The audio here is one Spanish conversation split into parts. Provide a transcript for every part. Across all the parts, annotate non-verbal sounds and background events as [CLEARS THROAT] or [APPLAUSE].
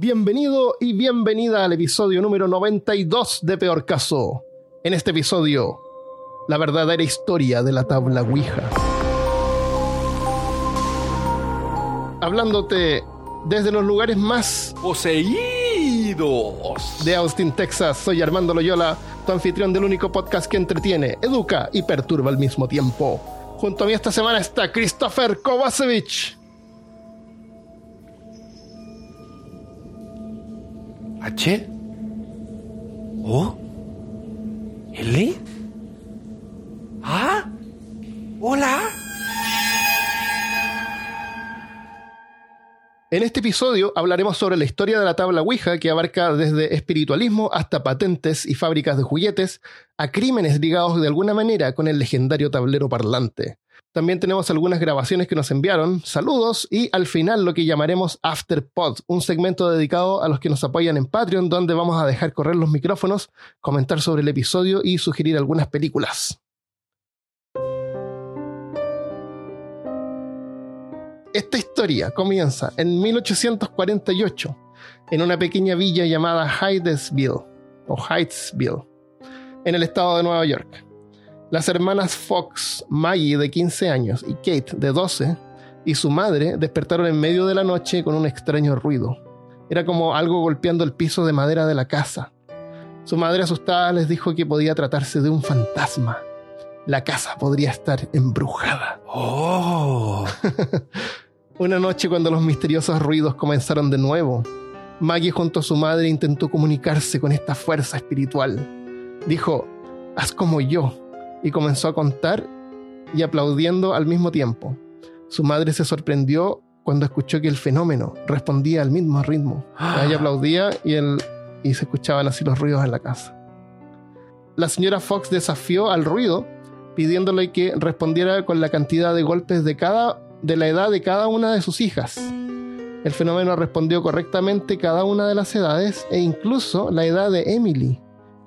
Bienvenido y bienvenida al episodio número 92 de Peor Caso. En este episodio, la verdadera historia de la tabla Ouija. Hablándote desde los lugares más poseídos de Austin, Texas, soy Armando Loyola, tu anfitrión del único podcast que entretiene, educa y perturba al mismo tiempo. Junto a mí esta semana está Christopher Kovacevic. ¿H? ¿O? ¿L? ¿Ah? ¿Hola? En este episodio hablaremos sobre la historia de la tabla Ouija que abarca desde espiritualismo hasta patentes y fábricas de juguetes a crímenes ligados de alguna manera con el legendario tablero parlante. También tenemos algunas grabaciones que nos enviaron, saludos y al final lo que llamaremos Afterpod, un segmento dedicado a los que nos apoyan en Patreon donde vamos a dejar correr los micrófonos, comentar sobre el episodio y sugerir algunas películas. Esta historia comienza en 1848 en una pequeña villa llamada Hydesville o Hydesville en el estado de Nueva York. Las hermanas Fox, Maggie de 15 años y Kate de 12 y su madre despertaron en medio de la noche con un extraño ruido. Era como algo golpeando el piso de madera de la casa. Su madre asustada les dijo que podía tratarse de un fantasma. La casa podría estar embrujada. Oh. [LAUGHS] Una noche cuando los misteriosos ruidos comenzaron de nuevo, Maggie junto a su madre intentó comunicarse con esta fuerza espiritual. Dijo, haz como yo, y comenzó a contar y aplaudiendo al mismo tiempo. Su madre se sorprendió cuando escuchó que el fenómeno respondía al mismo ritmo. Ella aplaudía y, él, y se escuchaban así los ruidos en la casa. La señora Fox desafió al ruido pidiéndole que respondiera con la cantidad de golpes de cada de la edad de cada una de sus hijas. El fenómeno respondió correctamente cada una de las edades e incluso la edad de Emily,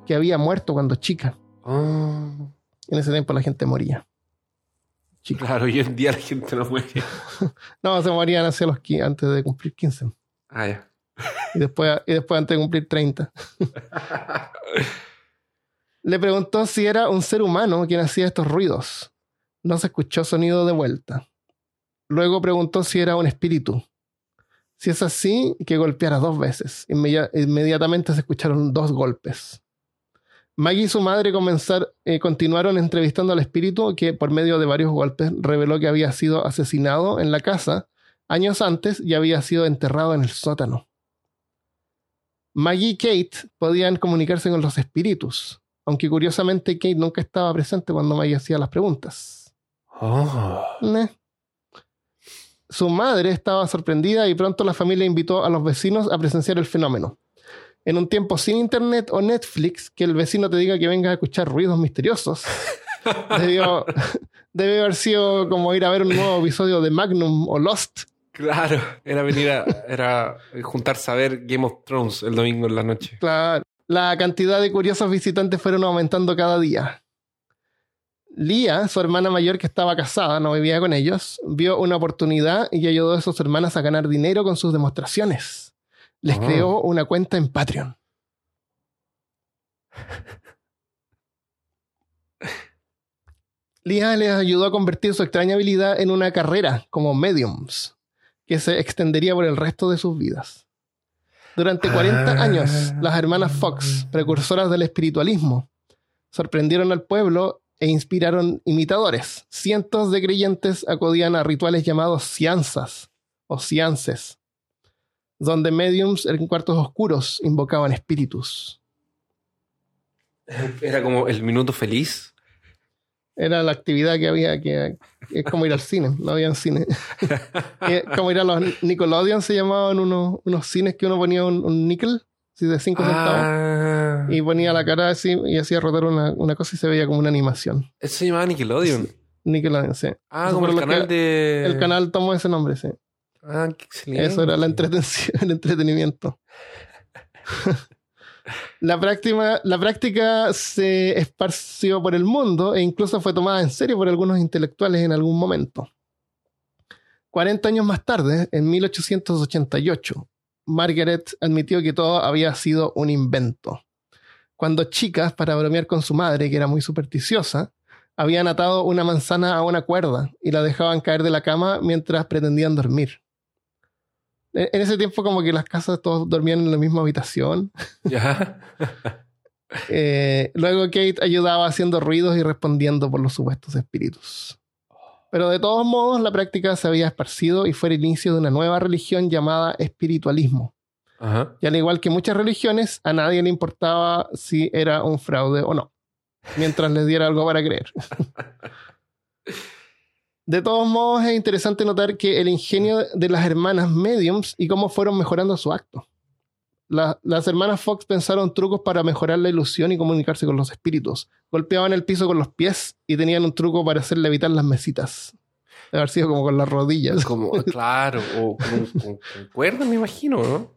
que había muerto cuando chica. Oh. En ese tiempo la gente moría. Chica. Claro, hoy en día la gente no muere. [LAUGHS] no, se morían hacia los antes de cumplir 15. Ah, ya. Y después, y después antes de cumplir 30. [LAUGHS] Le preguntó si era un ser humano quien hacía estos ruidos. No se escuchó sonido de vuelta. Luego preguntó si era un espíritu. Si es así, que golpeara dos veces. inmediatamente se escucharon dos golpes. Maggie y su madre eh, continuaron entrevistando al espíritu que por medio de varios golpes reveló que había sido asesinado en la casa años antes y había sido enterrado en el sótano. Maggie y Kate podían comunicarse con los espíritus, aunque curiosamente Kate nunca estaba presente cuando Maggie hacía las preguntas. Oh. Su madre estaba sorprendida y pronto la familia invitó a los vecinos a presenciar el fenómeno. En un tiempo sin internet o Netflix, que el vecino te diga que venga a escuchar ruidos misteriosos. [LAUGHS] debió, [LAUGHS] debe haber sido como ir a ver un nuevo episodio de Magnum o Lost. Claro, era venir a era juntarse a ver Game of Thrones el domingo en la noche. Claro. La cantidad de curiosos visitantes fueron aumentando cada día. Lía, su hermana mayor que estaba casada, no vivía con ellos, vio una oportunidad y ayudó a sus hermanas a ganar dinero con sus demostraciones. Les creó una cuenta en Patreon. Lía les ayudó a convertir su extraña habilidad en una carrera como mediums, que se extendería por el resto de sus vidas. Durante 40 Ah. años, las hermanas Fox, precursoras del espiritualismo, sorprendieron al pueblo e inspiraron imitadores. Cientos de creyentes acudían a rituales llamados cianzas o ciances, donde mediums en cuartos oscuros invocaban espíritus. Era como el minuto feliz. Era la actividad que había que es como ir al cine, no había cine. Como ir a los Nickelodeon se llamaban unos, unos cines que uno ponía un, un níquel, de 5 centavos, Ah, y ponía la cara así y hacía rotar una, una cosa y se veía como una animación. Eso se llamaba Nickelodeon. Nickelodeon, sí. Ah, Eso como el canal que- de. El canal tomó ese nombre, sí. Ah, qué excelente. Eso era la el entretenimiento. [LAUGHS] La práctica se esparció por el mundo e incluso fue tomada en serio por algunos intelectuales en algún momento. 40 años más tarde, en 1888, Margaret admitió que todo había sido un invento. Cuando chicas, para bromear con su madre, que era muy supersticiosa, habían atado una manzana a una cuerda y la dejaban caer de la cama mientras pretendían dormir. E- En ese tiempo como que las casas todos dormían en la misma habitación. Ya. [LAUGHS] Eh, luego Kate ayudaba haciendo ruidos y respondiendo por los supuestos espíritus. Pero de todos modos, la práctica se había esparcido y fue el inicio de una nueva religión llamada espiritualismo. Ajá. Y al igual que muchas religiones, a nadie le importaba si era un fraude o no, mientras les diera algo para creer. [LAUGHS] De todos modos, es interesante notar que el ingenio de las hermanas mediums y cómo fueron mejorando su acto. La- las hermanas Fox pensaron trucos para mejorar la ilusión y comunicarse con los espíritus. Golpeaban el piso con los pies y tenían un truco para hacer levitar las mesitas. Debe haber sido como con las rodillas. Como, claro, o con, con- con cuerda, me imagino, ¿no?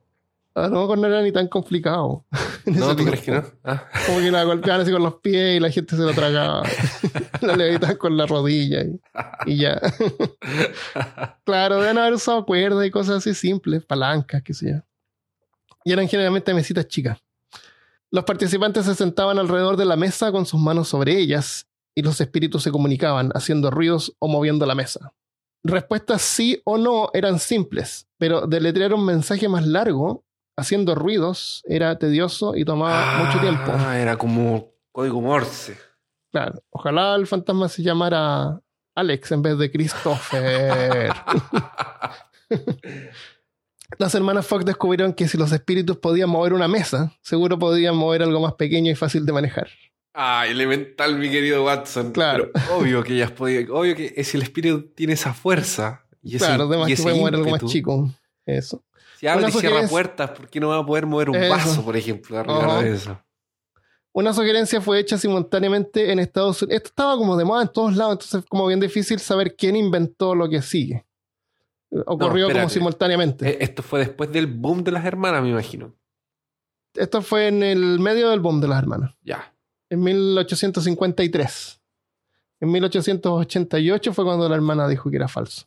A lo mejor no era ni tan complicado. [LAUGHS] No, ¿tú crees que no? Ah. Como que la golpeaban así con los pies y la gente se lo tragaba. [LAUGHS] [LAUGHS] la levitaban con la rodilla y, y ya. claro, deben haber usado cuerdas y cosas así simples, palancas, qué sé yo. Y eran generalmente mesitas chicas. Los participantes se sentaban alrededor de la mesa con sus manos sobre ellas y los espíritus se comunicaban haciendo ruidos o moviendo la mesa. Respuestas sí o no eran simples, pero deletrear un mensaje más largo haciendo ruidos era tedioso y tomaba mucho tiempo. Ah, era como código Morse. Claro. Ojalá el fantasma se llamara Alex en vez de Christopher. [LAUGHS] Las hermanas Fox descubrieron que si los espíritus podían mover una mesa, seguro podían mover algo más pequeño y fácil de manejar. Ah, elemental, mi querido Watson. Claro. Pero obvio que ellas podían. Obvio que si el espíritu tiene esa fuerza. Y ese, claro, además y que ese puede mover algo más chico. Eso. Si abre y cierra sugerencia- puertas, ¿por qué no va a poder mover un Eso. vaso, por ejemplo, arriba de eso? Una sugerencia fue hecha simultáneamente en Estados Unidos. Esto estaba como de moda en todos lados, entonces como bien difícil saber quién inventó lo que sigue. Ocurrió como simultáneamente. Eh, Esto fue después del boom de las hermanas, me imagino. Esto fue en el medio del boom de las hermanas. Ya. en 1853. En 1888 fue cuando la hermana dijo que era falso.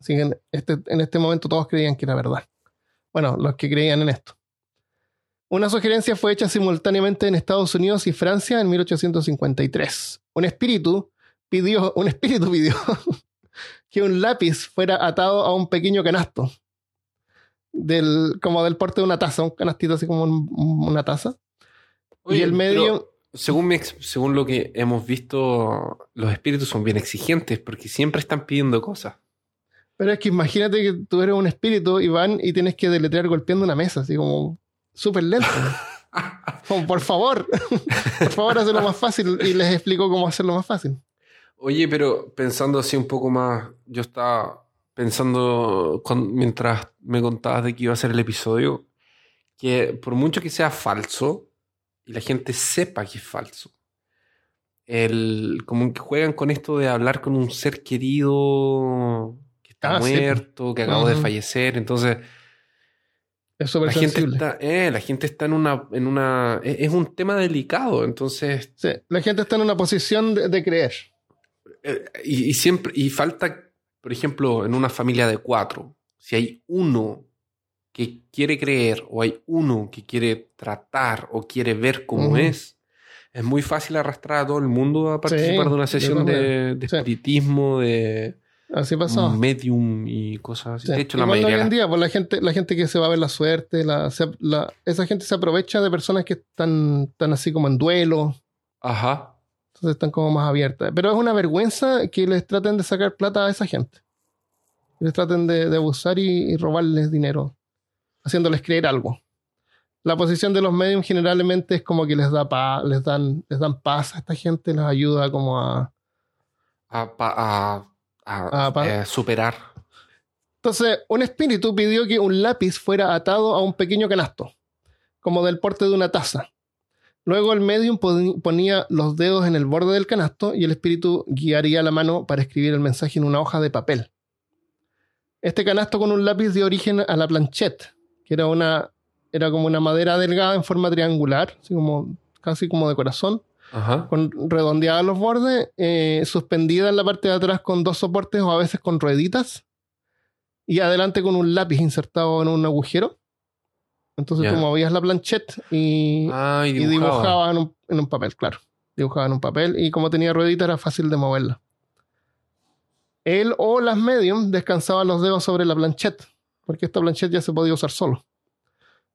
Así que en este, en este momento todos creían que era verdad. Bueno, los que creían en esto. Una sugerencia fue hecha simultáneamente en Estados Unidos y Francia en 1853. Un espíritu pidió, un espíritu pidió [LAUGHS] que un lápiz fuera atado a un pequeño canasto. Del, como del porte de una taza, un canastito así como un- una taza. y el medio... mi según lo que hemos visto, los espíritus son bien exigentes porque siempre están pidiendo cosas. Pero es que imagínate que tú eres un espíritu y van y tienes que deletrear golpeando una mesa, así como súper lento. [LAUGHS] Como, por favor, [LAUGHS] por favor, hazlo más fácil. Y les explico cómo hacerlo más fácil. Oye, pero pensando así un poco más, yo estaba pensando con- mientras me contabas de que iba a ser el episodio, que por mucho que sea falso y la gente sepa que es falso, el, como que juegan con esto de hablar con un ser querido que está Ah, sí. muerto, que acabó de Ujú. fallecer, entonces Es la gente está, eh, la gente está en una, en una, es, es un tema delicado, entonces Sí, la gente está en una posición de, de creer. Eh, y, y siempre, y falta, por ejemplo, en una familia de cuatro, si hay uno que quiere creer o hay uno que quiere tratar o quiere ver cómo Ujú. es, es muy fácil arrastrar a todo el mundo a participar Sí, de una de sesión de, de espiritismo, de Así pasó. medium y cosas así. Sí. De hecho, la hoy en día, pues la gente, la gente que se va a ver la suerte, la, se- la- esa gente se aprovecha de personas que están, están así como en duelo, Ajá. entonces están como más abiertas. Pero es una vergüenza que les traten de sacar plata a esa gente. Que les traten de, de abusar y, y robarles dinero, haciéndoles creer algo. La posición de los medios generalmente es como que les da pa- les dan, les dan paz a esta gente, les ayuda como a, A, pa- a- a- Ah, eh, superar. Entonces, un espíritu pidió que un lápiz fuera atado a un pequeño canasto, como del porte de una taza. Luego el medium ponía los dedos en el borde del canasto y el espíritu guiaría la mano para escribir el mensaje en una hoja de papel. Este canasto con un lápiz dio origen a la planchette, que era una era como una madera delgada en forma triangular, así como casi como de corazón, Ajá. con redondeadas los bordes, eh, suspendida en la parte de atrás con dos soportes o a veces con rueditas. y adelante con un lápiz insertado en un agujero. Entonces tú movías la planchette y, Ah, y y dibujaba. en un, en un papel, claro. Dibujaba en un papel y como tenía ruedita era fácil de moverla. Él o las medium descansaban los dedos sobre la planchette, porque esta planchette ya se podía usar solo.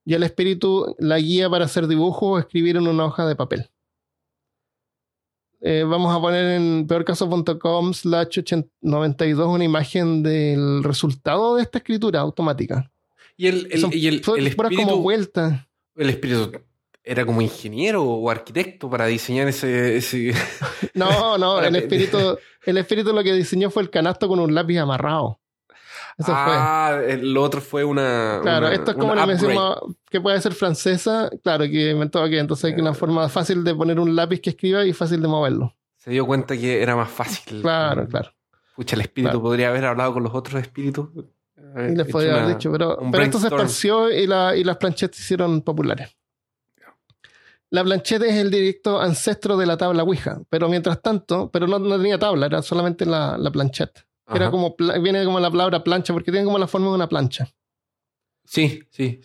Y el espíritu la guía para hacer dibujo o escribir en una hoja de papel. Eh, vamos a poner en peorcaso.com slash 92 una imagen del resultado de esta escritura automática. Y el, el, Son y el, el puras como espíritu, vueltas. el espíritu era como ingeniero o arquitecto para diseñar ese... ese... [LAUGHS] No, no, el espíritu, el espíritu lo que diseñó fue el canasto con un lápiz amarrado. Eso ah, el otro fue una... fue. Claro, una- esto es como la mención que puede ser francesa, claro, que inventó aquí. Entonces hay una forma fácil de poner un lápiz que escriba y fácil de moverlo. Se dio cuenta que era más fácil. Claro, claro. Pucha, el espíritu Claro. podría haber hablado con los otros espíritus. Y les podría haber dicho, pero, pero esto se esparció y, la- y las planchettes se hicieron populares. La planchette es el directo ancestro de la tabla Ouija, pero mientras tanto, pero no, no tenía tabla, era solamente la, la Era como, viene como la palabra plancha, porque tiene como la forma de una plancha. Sí, sí.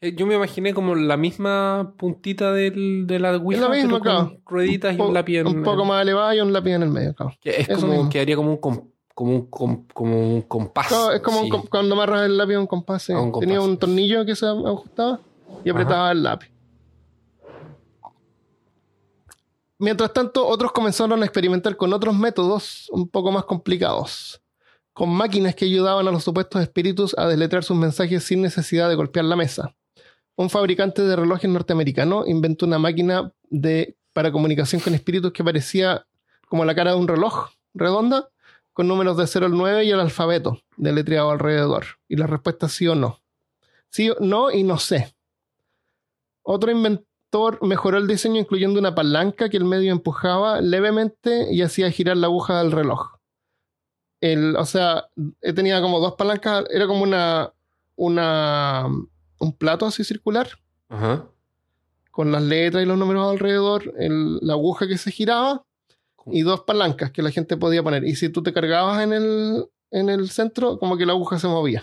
Eh, Yo me imaginé como la misma puntita del, de la Ouija, la misma, pero con claro. rueditas y po- un lápiz en un poco más elevada y un lápiz en el medio, claro. que es eso como mismo. que haría como un com- como un com- como un compás. Claro, es como un sí. cuando amarras el lápiz a un compás. sí. A un compás. Tenía un tornillo que se ajustaba y apretaba el lápiz. Mientras tanto, otros comenzaron a experimentar con otros métodos un poco más complicados, con máquinas que ayudaban a los supuestos espíritus a deletrear sus mensajes sin necesidad de golpear la mesa. Un fabricante de relojes norteamericano inventó una máquina de, para comunicación con espíritus que parecía como la cara de un reloj redonda, con números de 0 al 9 y el alfabeto deletreado alrededor. Y la respuesta es sí o no. Sí o no y no sé. Otro mejoró el diseño incluyendo una palanca que el medio empujaba levemente y hacía girar la aguja del reloj. El, o sea, eh, tenía como dos palancas, era como una, una un plato así circular Ajá. con las letras y los números alrededor, el- la aguja que se giraba y dos palancas que la gente podía poner. Y si tú te cargabas en el, en el centro, como que la aguja se movía.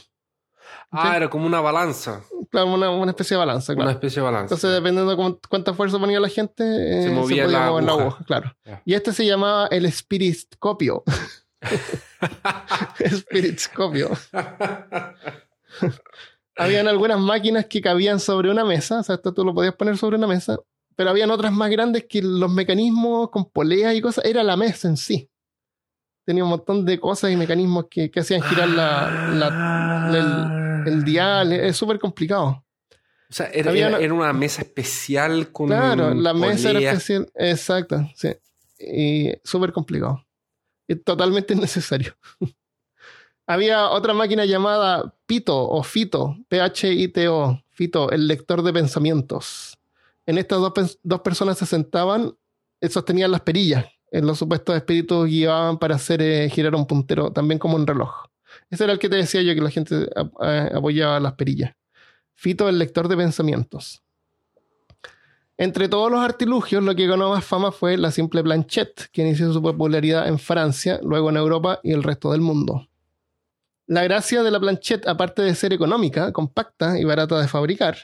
Ah, Sí. era como una balanza. Claro, una, una especie de balanza, Una especie de balanza. Entonces, dependiendo de cuán- cuánta fuerza ponía la gente, eh, Se se, movía podía la mover la aguja. claro. Y este se llamaba el Spiritoscopio. [LAUGHS] [LAUGHS] Spiritoscopio. [LAUGHS] Habían algunas máquinas que cabían sobre una mesa, o sea, esto tú lo podías poner sobre una mesa, pero habían otras más grandes que los mecanismos con poleas y cosas, era la mesa en sí. Tenía un montón de cosas y mecanismos que, que hacían girar la, la- el dial, es súper complicado. O sea, era, Había era- una- era una mesa especial con. Claro, la mesa era especial. Exacto, sí. Y súper complicado. Y totalmente [LAUGHS] innecesario. Había otra máquina llamada Pito o Fito, P-H-I-T-O, Fito, el lector de pensamientos. En estas dos personas se sentaban, eh, sostenían las perillas. Los supuestos espíritus guiaban para hacer eh, girar un puntero, también como un reloj. Ese era el que te decía yo, que la gente eh, apoyaba las perillas. Fito, el lector de pensamientos. Entre todos los artilugios, lo que ganó más fama fue la simple planchette, que inició su popularidad en Francia, luego en Europa y el resto del mundo. La gracia de la planchette, aparte de ser económica, compacta y barata de fabricar,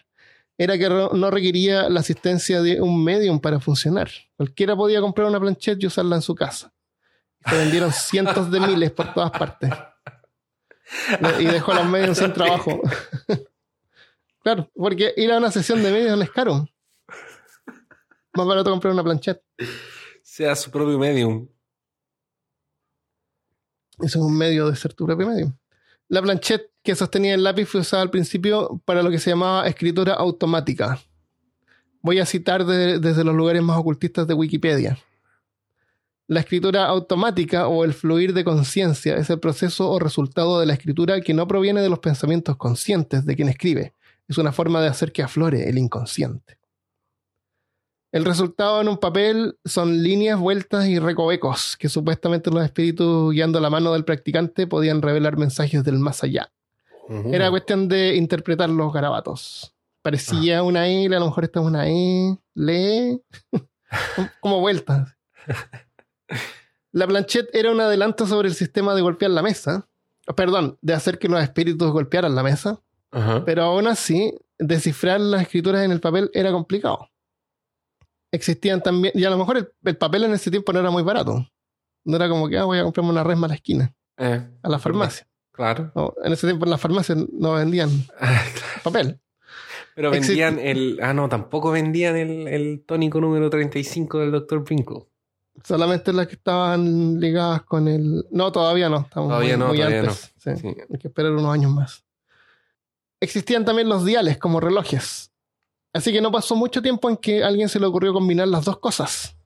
era que no requería la asistencia de un medium para funcionar. Cualquiera podía comprar una planchette y usarla en su casa. Se vendieron [LAUGHS] cientos de miles por todas partes. Y dejó a los medios sin trabajo. [LAUGHS] claro, porque ir a una sesión de medios es caro. Más barato comprar una planchette. Sea su propio medium. Eso es un medio de ser tu propio medio. La planchette que sostenía el lápiz fue usada al principio para lo que se llamaba escritura automática. Voy a citar de- desde los lugares más ocultistas de Wikipedia. La escritura automática o el fluir de conciencia es el proceso o resultado de la escritura que no proviene de los pensamientos conscientes de quien escribe. Es una forma de hacer que aflore el inconsciente. El resultado en un papel son líneas, vueltas y recovecos que supuestamente los espíritus guiando la mano del practicante podían revelar mensajes del más allá. Era cuestión de interpretar los garabatos. Parecía una L, a lo mejor esta es una E, lee, [LAUGHS] como vueltas. La planchette era un adelanto sobre el sistema de golpear la mesa, perdón, de hacer que los espíritus golpearan la mesa, pero aún así, descifrar las escrituras en el papel era complicado. Existían también, y a lo mejor el, el papel en ese tiempo no era muy barato. No era como que ah, voy a comprarme una resma a la esquina, Eh, a la farmacia. Claro. No, en ese tiempo en las farmacias no vendían [LAUGHS] papel. Pero Existe- vendían el. Ah, no, tampoco vendían el, el tónico número 35 del Dr. Pinko. Solamente las que estaban ligadas con el. No, todavía no. Estamos Todavía muy, no, muy todavía antes. Sí, Sí. Hay que esperar unos años más. Existían también los diales como relojes. Así que no pasó mucho tiempo en que a alguien se le ocurrió combinar las dos cosas.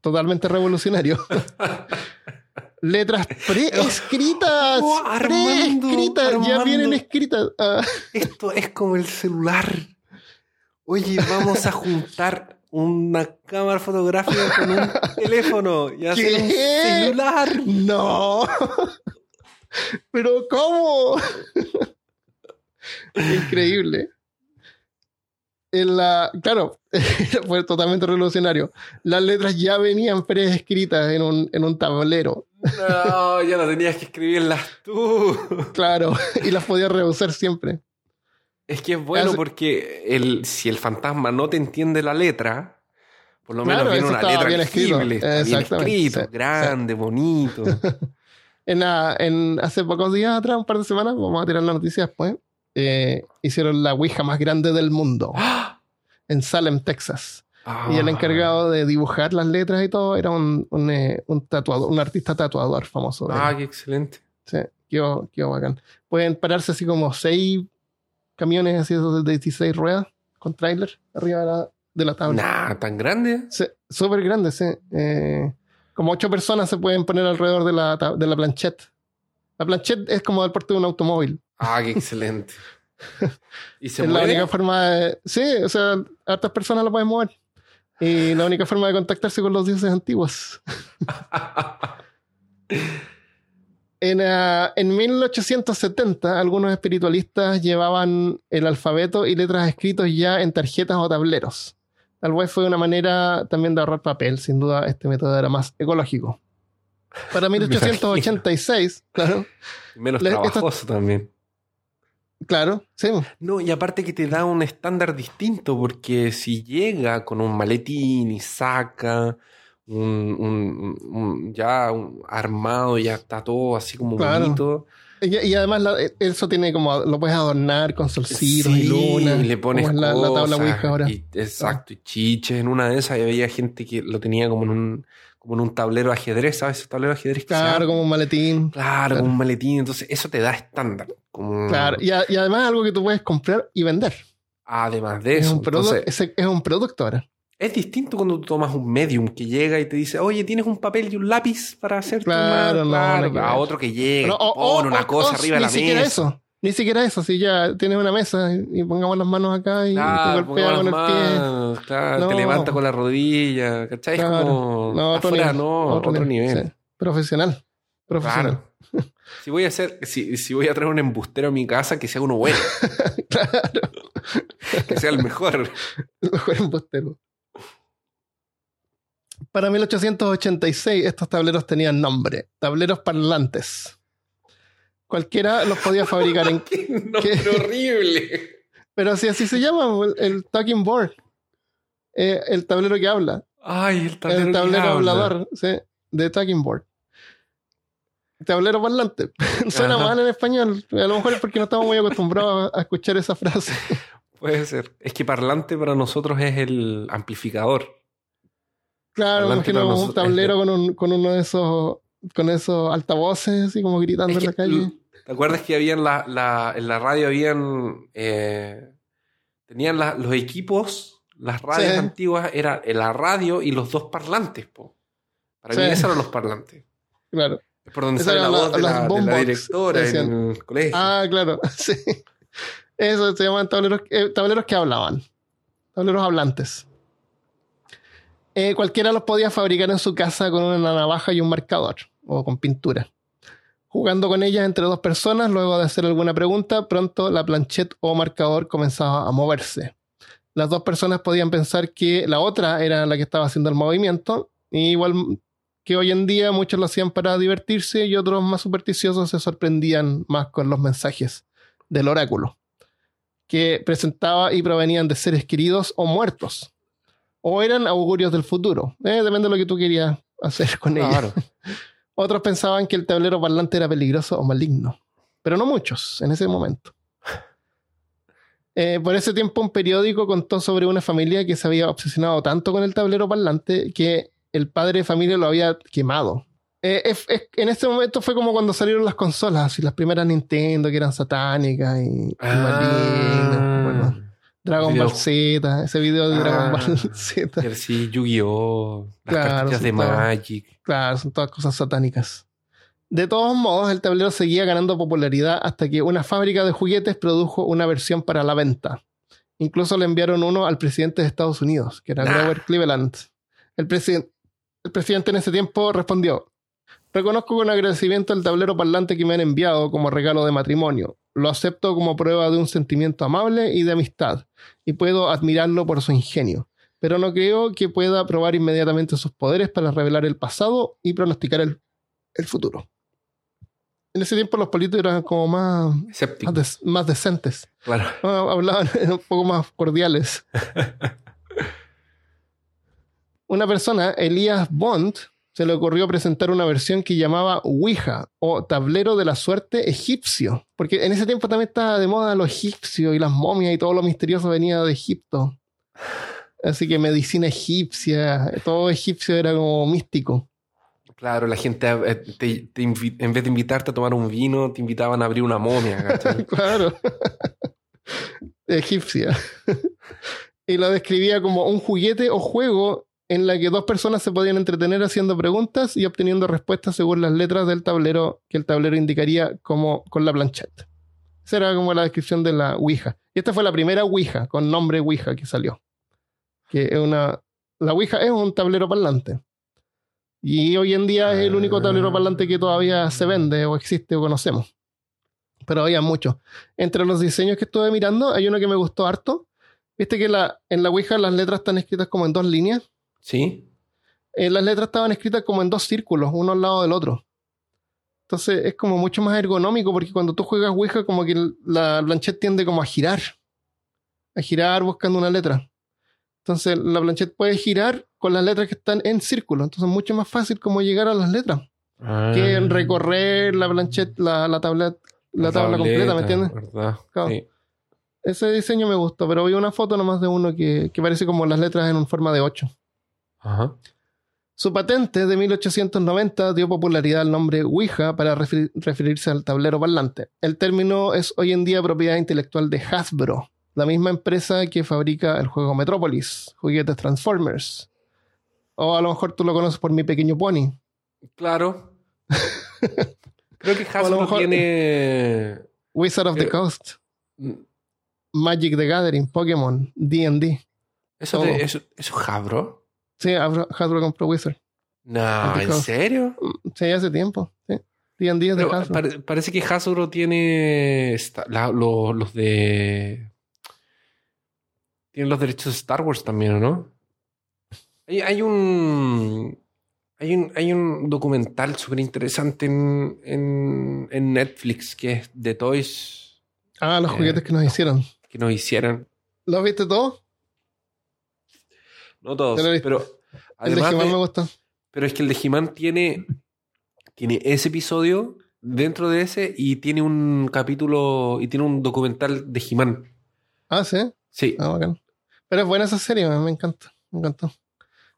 Totalmente revolucionario. [LAUGHS] [LAUGHS] Letras preescritas. [LAUGHS] Oh, preescritas. Ya vienen escritas. Ah, Esto es como el celular. Oye, vamos a juntar una cámara fotográfica con un [LAUGHS] teléfono y hacer un celular. no. Pero ¿cómo? Increíble. En la, claro, [LAUGHS] fue totalmente revolucionario. Las letras ya venían preescritas en un, en un tablero, No, ya no tenías que escribirlas tú. claro, [LAUGHS] y las podías reusar siempre. Es que es bueno Hace- porque el, si el fantasma no te entiende la letra, por lo menos Claro, viene una letra bien escrito. está bien Exactamente, escrito, sí, grande, bonito. [LAUGHS] En, la- en hace pocos días atrás, un par de semanas, vamos a tirar la noticia después, eh, hicieron la Ouija más grande del mundo ¡Ah! [GASPS] en Salem, Texas. Y el Ah. encargado de dibujar las letras y todo era un, un, eh, un tatuador, un artista tatuador famoso. Ah, qué excelente. Sí, quedó, quedó bacán. Pueden pararse así como seis camiones así esos de 16 ruedas con tráiler arriba de la, de la tabla. Nah, tan grande. Sí, Súper grande, sí. Eh, como ocho personas se pueden poner alrededor de la, de la planchette. La planchette es como el porte de un automóvil. Ah, qué [LAUGHS] excelente. ¿Y se es la mueve? única forma de... Sí, o sea, hartas personas lo pueden mover. Y la única forma de contactarse con los dioses antiguos. [LAUGHS] En, ah, en 1870, algunos espiritualistas llevaban el alfabeto y letras escritos ya en tarjetas o tableros. Tal vez fue una manera también de ahorrar papel. Sin duda, este método era más ecológico. Para [LAUGHS] 1886, claro, Menos trabajoso también. Claro, sí, No, y aparte que te da un estándar distinto, porque si llega con un maletín y saca un, un- un- ya un armado, ya está todo así como Claro. bonito. Y, y además la- eso tiene como, lo puedes adornar con solcitos y Sí, luna. y le pones como es la, la tabla cosas, Ouija ahora. y- exacto, y chiches. En una de esas había gente que lo tenía como en un, como en un tablero de ajedrez, ¿sabes? Ese tablero de ajedrez Claro, como un maletín. Claro, Claro. como un maletín. Entonces, eso te da estándar. Como... Claro, y, a- y además algo que tú puedes comprar y vender. Además de Es eso. un, produ- entonces, es, es un producto ahora. es distinto cuando tú tomas un medium que llega y te dice, oye, ¿tienes un papel y un lápiz para hacer Claro, no, que a otro que llega, y te pone una cosa arriba de la mesa. eso. Ni siquiera eso. Si ya tienes una mesa y, pongamos las manos acá y Claro, te golpea con el pie. manos, claro, No. te levanta con la rodilla, ¿cachai? Es como No, otro afuera, nivel. no, otro, nivel. sí. Profesional. Profesional. Claro. si voy a hacer, si, si voy a traer un embustero a mi casa, que sea uno bueno, [LAUGHS] Claro. que sea el mejor. El mejor embustero. Para 1886, estos tableros tenían nombre: tableros parlantes. Cualquiera los podía [LAUGHS] fabricar en. [LAUGHS] Qué nombre horrible. Pero si así se llama, el, talking board. Eh, el tablero que habla. Ay, el tablero, el que tablero habla. hablador, sí, de talking board. Tablero parlante. [LAUGHS] Suena Ajá. mal en español. A lo mejor es porque no estamos muy acostumbrados a escuchar esa frase. Puede ser. Es que parlante para nosotros es el amplificador. Claro, imagino un tablero con, un, con uno de esos con esos altavoces, así como gritando Es en la calle. ¿Te acuerdas que habían la, la- en la radio habían eh, tenían la- los equipos, las radios Sí. antiguas era la radio y los dos parlantes, po. Para Sí. mí esos eran los parlantes. Claro. Es por donde sale la voz de la, de la directora decían. en el colegio. Ah, claro. [LAUGHS] Sí. Eso se llaman tableros, eh, tableros que hablaban. Tableros hablantes. Eh, cualquiera los podía fabricar en su casa con una navaja y un marcador, o con pintura. Jugando con ellas entre dos personas, luego de hacer alguna pregunta, pronto la planchette o marcador comenzaba a moverse. Las dos personas podían pensar que la otra era la que estaba haciendo el movimiento, y igual que hoy en día muchos lo hacían para divertirse y otros más supersticiosos se sorprendían más con los mensajes del oráculo, que presentaba y provenían de seres queridos o muertos, o eran augurios del futuro, eh, depende de lo que tú querías hacer con ellos. [LAUGHS] Otros pensaban que el tablero parlante era peligroso o maligno, pero no muchos en ese momento. [LAUGHS] Eh, por ese tiempo un periódico contó sobre una familia que se había obsesionado tanto con el tablero parlante que el padre de familia lo había quemado. Eh, en este momento fue como cuando salieron las consolas, y las primeras Nintendo que eran satánicas y, ah, Dragon Ball Z, ese video de Dragon ah, Ball [LAUGHS] Z. Sí, Yu-Gi-Oh! Las de Magic. Claro, son todas cosas satánicas. De todos modos, el tablero seguía ganando popularidad hasta que una fábrica de juguetes produjo una versión para la venta. Incluso le enviaron uno al presidente de Estados Unidos, que era Grover Cleveland. El, el presidente en ese tiempo respondió, Reconozco con agradecimiento el tablero parlante que me han enviado como regalo de matrimonio. Lo acepto como prueba de un sentimiento amable y de amistad, y puedo admirarlo por su ingenio. Pero no creo que pueda probar inmediatamente sus poderes para revelar el pasado y pronosticar el, el futuro en ese tiempo los políticos eran como más, más, decentes. Claro. Hablaban [LAUGHS] un poco más cordiales. [LAUGHS] una persona, Elías Bond, se le ocurrió presentar una versión que llamaba Ouija o tablero de la suerte egipcio. Porque en ese tiempo también estaba de moda lo egipcio y las momias y todo lo misterioso venía de Egipto. Así que medicina egipcia, todo egipcio era como místico. Claro, la gente eh, en vez de invitarte a tomar un vino, te invitaban a abrir una momia. [LAUGHS] claro. Egipcia. [LAUGHS] y lo describía como un juguete o juego en la que dos personas se podían entretener haciendo preguntas y obteniendo respuestas según las letras del tablero que el tablero indicaría como con la plancheta. Esa era como la descripción de la Ouija. Y esta fue la primera Ouija con nombre Ouija que salió. Que es una. La Ouija es un tablero parlante. Y hoy en día es el único tablero parlante que todavía se vende o existe o conocemos. Pero había muchos. Entre los diseños que estuve mirando, hay uno que me gustó harto. Viste que en la Ouija las letras están escritas como en dos líneas. Sí. Eh, las letras estaban escritas como en dos círculos, uno al lado del otro. Entonces es como mucho más ergonómico porque cuando tú juegas Ouija como que la planchette tiende como a girar. A girar buscando una letra. Entonces la planchette puede girar con las letras que están en círculo. Entonces es mucho más fácil como llegar a las letras que ah. recorrer la planchette, la, la tabla, la, tabla completa, ¿me entiendes? Ese diseño me gustó, pero vi una foto nomás de uno que, que parece como las letras en forma de 8. Su patente de 1890 dio popularidad al nombre Ouija para referirse al tablero parlante. El término es hoy en día propiedad intelectual de Hasbro, la misma empresa que fabrica el juego Metropolis, juguetes Transformers. O a lo mejor tú lo conoces por mi pequeño pony. Claro. [LAUGHS] Creo que Hasbro tiene. [LAUGHS] Wizard of the Coast. Mm. Magic the Gathering, Pokémon, DD. ¿Eso, eso, ¿Eso es Hasbro? Sí, Hasbro compró Wizard. No, ¿en serio? Sí, hace tiempo. Sí. D&D es de Hasbro. parece que Hasbro tiene los de... Tienen los derechos de Star Wars también, ¿no? Hay, un. Hay un, hay un documental súper interesante en, en, Netflix que es de Toys. Ah, los juguetes que nos hicieron. Que nos hicieron. ¿Los viste todos? No todos, pero. Además el de me gusta. Pero es que el de He-Man tiene, tiene ese episodio dentro de ese y tiene un capítulo y tiene un documental de He-Man. Ah, sí. Sí. Ah, bacán. Pero es buena esa serie, me encanta. Me encantó.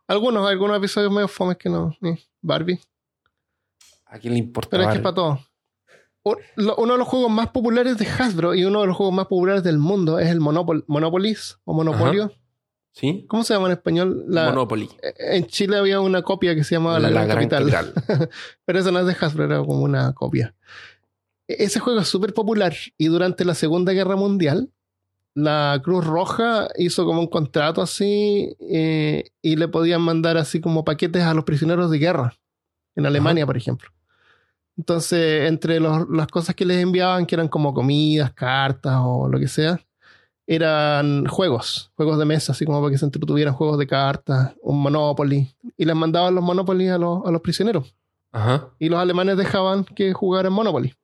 Algunos, algunos episodios medio fomes que no. Barbie. ¿A quién le importa? Pero es que es para todo. Uno de los juegos más populares de Hasbro y uno de los juegos más populares del mundo es el Monopol Monopolis o Monopolio. ¿Sí? ¿Cómo se llama en español? La, Monopoly. E-, en Chile había una copia que se llamaba La, Gran, Capital. [LAUGHS] Pero eso no es de Hasbro, era como una copia. E-, ese juego es súper popular y durante la Segunda Guerra Mundial la Cruz Roja hizo como un contrato así eh, y le podían mandar así como paquetes a los prisioneros de guerra, en Alemania, por ejemplo. Entonces, entre las cosas que les enviaban, que eran como comidas, cartas o lo que sea, eran juegos, juegos de mesa, así como para que se entretuvieran juegos de cartas, un Monopoly, y les mandaban los Monopoly a los, a los prisioneros. Ajá. Y los alemanes dejaban que jugaran Monopoly.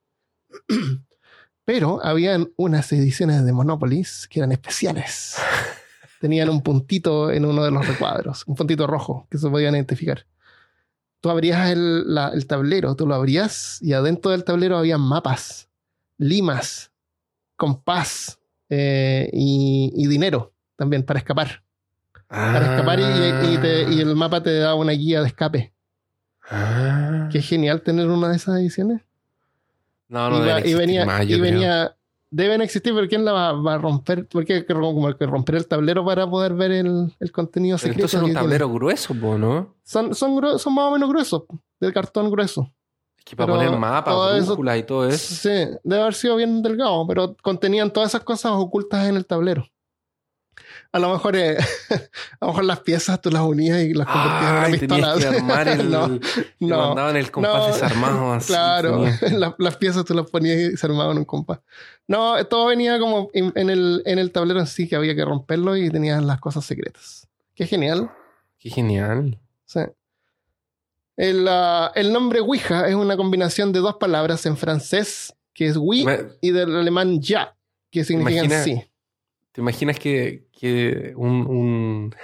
[CLEARS THROAT] Pero habían unas ediciones de Monopolis que eran especiales. [LAUGHS] Tenían un puntito en uno de los recuadros, un puntito rojo que se podían identificar. Tú abrías el, la- el tablero, tú lo abrías y adentro del tablero había mapas, limas, compás eh, y, y dinero también para escapar. Para escapar y, y te- y el mapa te daba una guía de escape. Ah. Qué genial tener una de esas ediciones. No, no y, va- venía, más, y venía, deben existir, pero ¿quién la va, va a romper? Porque hay que, rom- como que romper el tablero para poder ver el, el contenido secreto. entonces es que un tiene. tablero grueso, ¿no? Son, son, son más o menos gruesos, de cartón grueso. Que para Pero poner mapas, todo eso- brújula y todo eso. Sí, debe haber sido bien delgado, pero contenían todas esas cosas ocultas en el tablero. A lo mejor, eh, [LAUGHS] a lo mejor las piezas tú las unías y las convertías en una pistola. que armar [LAUGHS] el... no, te no. mandaban el compás no, desarmado así. Claro, las, [LAUGHS] las piezas tú las ponías y se armaban un compás. No, todo venía como en, en el, en el tablero en sí, que había que romperlo y tenías las cosas secretas. Qué genial. Qué genial. Sí. El, ah, el nombre Ouija es una combinación de dos palabras en francés, que es oui, Me- y del alemán ja, que significan Imagina- sí. ¿Te imaginas que, que un, un-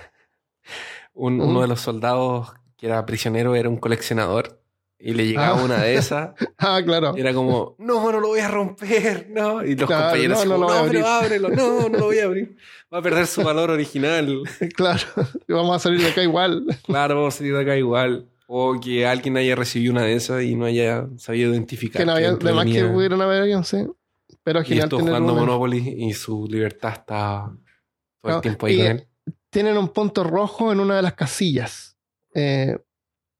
un- ¿Mm? uno de los soldados que era prisionero era un coleccionador y le llegaba Ah. una de esas [LAUGHS] Ah, claro. y era como, no, no lo voy a romper, no. Y los Claro, compañeros, no, así no no, pero ábrelo, no, no lo voy a abrir. Va a perder su valor [LAUGHS] original. Claro. Vamos a salir de acá igual. Claro, vamos a salir de acá igual. O que alguien haya recibido una de esas y no haya sabido identificar. que no había, dentro de más que pudieron haber alguien, sí. Pero Y genial tener jugando una. Monopoly y su libertad está todo No, el tiempo ahí y- con él. tienen un punto rojo en una de las casillas. Eh,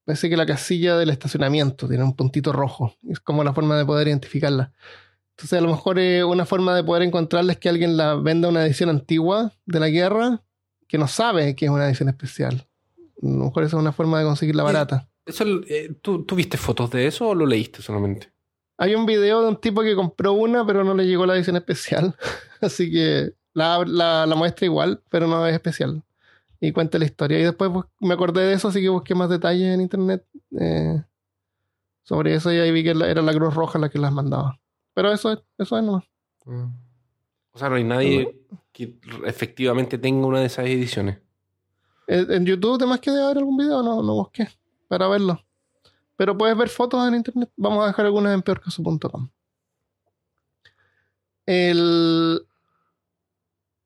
parece que la casilla del estacionamiento tiene un puntito rojo. Es como la forma de poder identificarla. Entonces, a lo mejor eh, una forma de poder encontrarla es que alguien la venda una edición antigua de la guerra que no sabe que es una edición especial. A lo mejor esa es una forma de conseguirla barata. Eso, eh, ¿tú, ¿Tú viste fotos de eso o lo leíste solamente? Hay un video de un tipo que compró una, pero no le llegó la edición especial. [LAUGHS] Así que la, la, la muestra igual, pero no es especial. Y cuenta la historia. Y después me acordé de eso, así que busqué más detalles en internet eh, sobre eso. Y ahí vi que la- era la Cruz Roja la que las mandaba. Pero eso es, eso es nomás. Mm. O sea, no hay nadie que efectivamente tenga una de esas ediciones. En, en YouTube, además que debe haber algún video, no, no busqué para verlo. Pero puedes ver fotos en internet. Vamos a dejar algunas en peorcaso.com. El...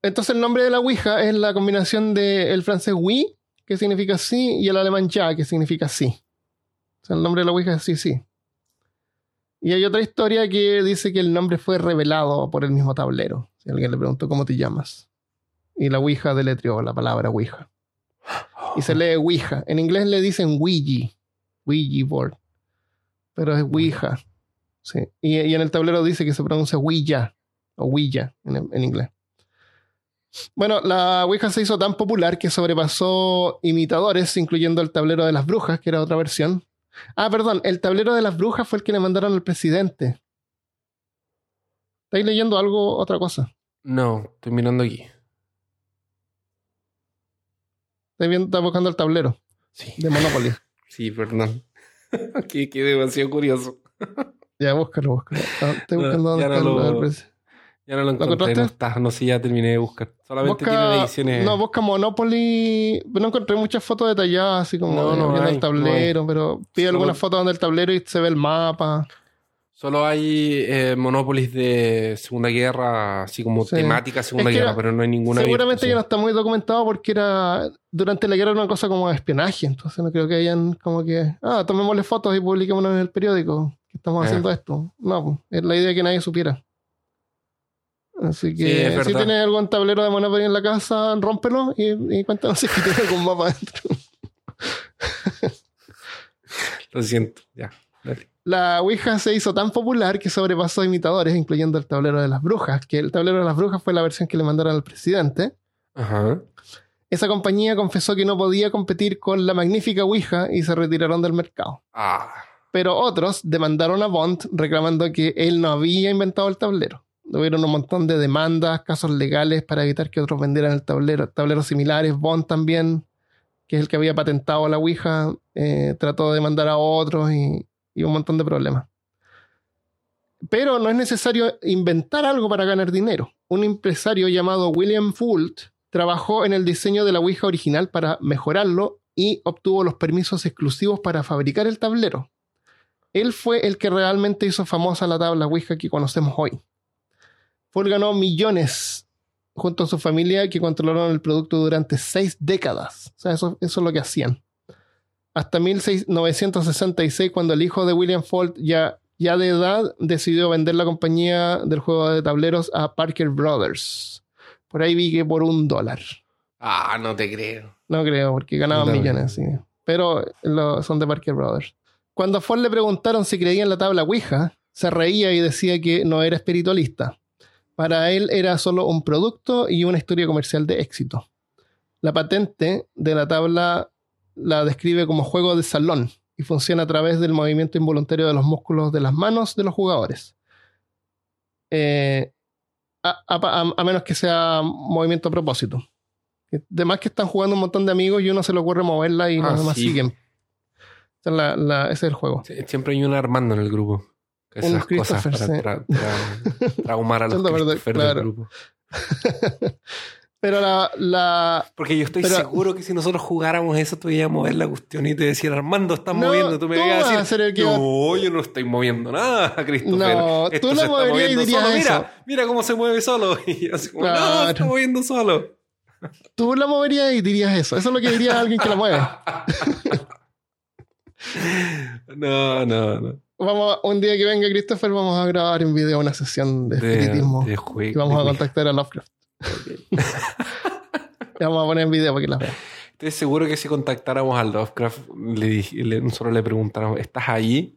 Entonces el nombre de la Ouija es la combinación del francés oui, que significa sí, y el alemán ja, que significa sí. O sea, el nombre de la Ouija es sí, sí. Y hay otra historia que dice que el nombre fue revelado por el mismo tablero. Si alguien le preguntó cómo te llamas. Y la Ouija deletreó la palabra Ouija. Y se lee Ouija. En inglés le dicen Ouija. Ouija board. Pero es Ouija. Sí. Y, y en el tablero dice que se pronuncia Ouija. O Ouija en, en inglés. Bueno, la Ouija se hizo tan popular que sobrepasó imitadores, incluyendo el tablero de las brujas, que era otra versión. Ah, perdón, el tablero de las brujas fue el que le mandaron al presidente. ¿Estáis leyendo algo, otra cosa? No, estoy mirando aquí. Viendo, está buscando el tablero Sí, de Monopoly. [LAUGHS] sí, perdón. [LAUGHS] que, que demasiado curioso. Ya, búscalo, búscalo. Ah, Estoy No, buscando dónde ya no está el- lo-. Ya no lo encontré, no está, no sé, ya terminé de buscar. Solamente Busca- tienen ediciones. No, busca Monopoly. No encontré muchas fotos detalladas, así como No, no hay, el tablero, pero pide Solo- algunas fotos donde el tablero y se ve el mapa. Solo hay eh, Monopolis de Segunda Guerra, así como Sí. temática Segunda Es que Guerra, era- pero no hay ninguna Seguramente que no está muy documentado porque era durante la guerra era una cosa como de espionaje, entonces no creo que hayan como que, ah, tomémosle fotos y publiquémonos en el periódico que estamos Ah. haciendo esto. No, es la idea que nadie supiera. Así Sí, que si tienes algún tablero de Monopoly en la casa, rómpelo y, y cuéntanos si tiene algún mapa dentro. [LAUGHS] Lo siento, ya. dale. La Ouija se hizo tan popular que sobrepasó imitadores, incluyendo el tablero de las brujas, que el tablero de las brujas fue la versión que le mandaron al presidente. Ajá. Esa compañía confesó que no podía competir con la magnífica Ouija y se retiraron del mercado. Ah, Pero otros demandaron a Bond reclamando que él no había inventado el tablero. Hubieron un montón de demandas, casos legales para evitar que otros vendieran el tablero, tableros similares. Bond también, que es el que había patentado la Ouija, eh, trató de demandar a otros y, y un montón de problemas. Pero no es necesario inventar algo para ganar dinero. Un empresario llamado William Fult trabajó en el diseño de la Ouija original para mejorarlo y obtuvo los permisos exclusivos para fabricar el tablero. Él fue el que realmente hizo famosa la tabla Ouija que conocemos hoy. Fult ganó millones junto a su familia que controlaron el producto durante seis décadas. O sea, eso, eso es lo que hacían. Hasta 1966, cuando el hijo de William Fult ya ya de edad, decidió vender la compañía del juego de tableros a Parker Brothers. Por ahí vi que por un dólar. Ah, no te creo. No creo, porque ganaban No. millones, sí. Pero lo- son de Parker Brothers. Cuando a Ford le preguntaron si creía en la tabla Ouija, se reía y decía que no era espiritualista. Para él era solo un producto y una historia comercial de éxito. La patente de la tabla la describe como juego de salón y funciona a través del movimiento involuntario de los músculos de las manos de los jugadores. Eh, a, a- a- a menos que sea movimiento a propósito. Además que están jugando un montón de amigos y uno se le ocurre moverla y Ah, los demás sí. siguen. Esa es la- la- ese es el juego. Sí, Siempre hay un Armando en el grupo. Esas cosas para tra- tra- traumar a [LAUGHS] los Christopher claro. del grupo. [LAUGHS] Pero la, la- Porque yo estoy Pero- seguro que si nosotros jugáramos eso, tú ibas a mover la cuestión y te decir, Armando, estás No, moviendo. Tú me ibas a a decir, el que no, yo no estoy moviendo nada, [LAUGHS] Christopher. No, Esto tú está moverías y dirías solo. eso. Mira, mira cómo se mueve solo. [LAUGHS] Y así como, no, Claro. está moviendo solo. tú la moverías y dirías eso. Eso es lo que diría alguien que la mueve. [LAUGHS] No, no, no. Vamos, un día que venga Christopher, vamos a grabar en video una sesión de De, espiritismo. de y vamos de a contactar a Lovecraft. Y [LAUGHS] vamos a poner en video para que la vea. Estoy seguro que si contactáramos al Lovecraft, le, dij- le- nosotros le preguntáramos, ¿estás ahí?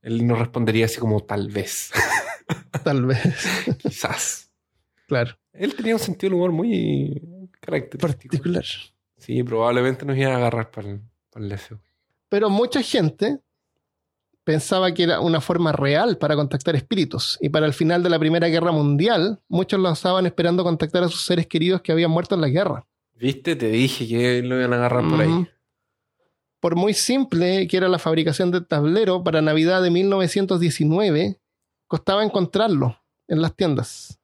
Él nos respondería así como, tal vez, [LAUGHS] Tal vez. [LAUGHS] quizás. claro. Él tenía un sentido del humor muy característico. Particular. Sí, probablemente nos iba a agarrar para el, para el deseo. Pero mucha gente pensaba que era una forma real para contactar espíritus. Y para el final de la Primera Guerra Mundial, muchos lo usaban esperando contactar a sus seres queridos que habían muerto en la guerra. ¿Viste? Te dije que lo iban a agarrar por ahí. Por muy simple que era la fabricación del tablero, para Navidad de 1919 costaba encontrarlo en las tiendas.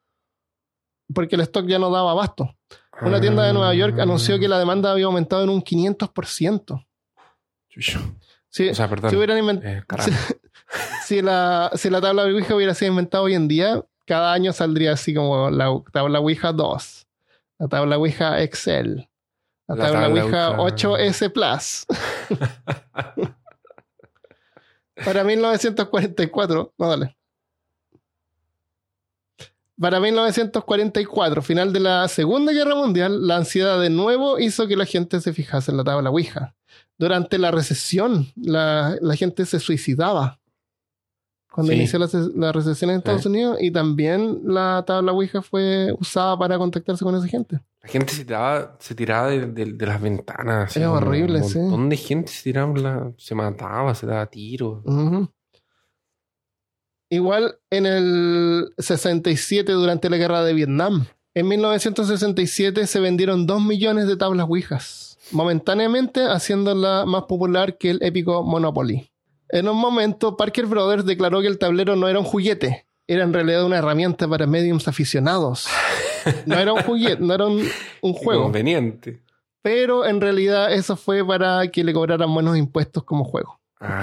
Porque el stock ya no daba abasto. Una tienda de Nueva York anunció que la demanda había aumentado en un 500%. Chucho. Si, O sea, perdón. si hubieran Eh, [LAUGHS] [LAUGHS] si la, si la tabla Ouija hubiera sido inventada hoy en día, cada año saldría así como la tabla Ouija 2, la tabla Ouija Excel, la, La tabla, tabla Ouija Ouija. 8S Plus. [LAUGHS] Para 1944, no dale. Para 1944, final de la Segunda Guerra Mundial, la ansiedad de nuevo hizo que la gente se fijase en la tabla Ouija. Durante la recesión, la, la gente se suicidaba. Cuando Sí. inició la, ce- la recesión en Estados Eh. Unidos, y también la tabla Ouija fue usada para contactarse con esa gente. La gente se tiraba, se tiraba de, de- de las ventanas. así Es como horrible, Un sí. montón de gente se tiraba, la- se mataba, se daba tiros. Igual en el 67, durante la guerra de Vietnam. En 1967 se vendieron 2 millones de tablas Ouijas, momentáneamente haciéndola más popular que el épico Monopoly. En un momento, Parker Brothers declaró que el tablero no era un juguete, era en realidad una herramienta para mediums aficionados. [LAUGHS] No era un juguete, no era un, juego. Conveniente. Pero en realidad eso fue para que le cobraran buenos impuestos como juego Ah,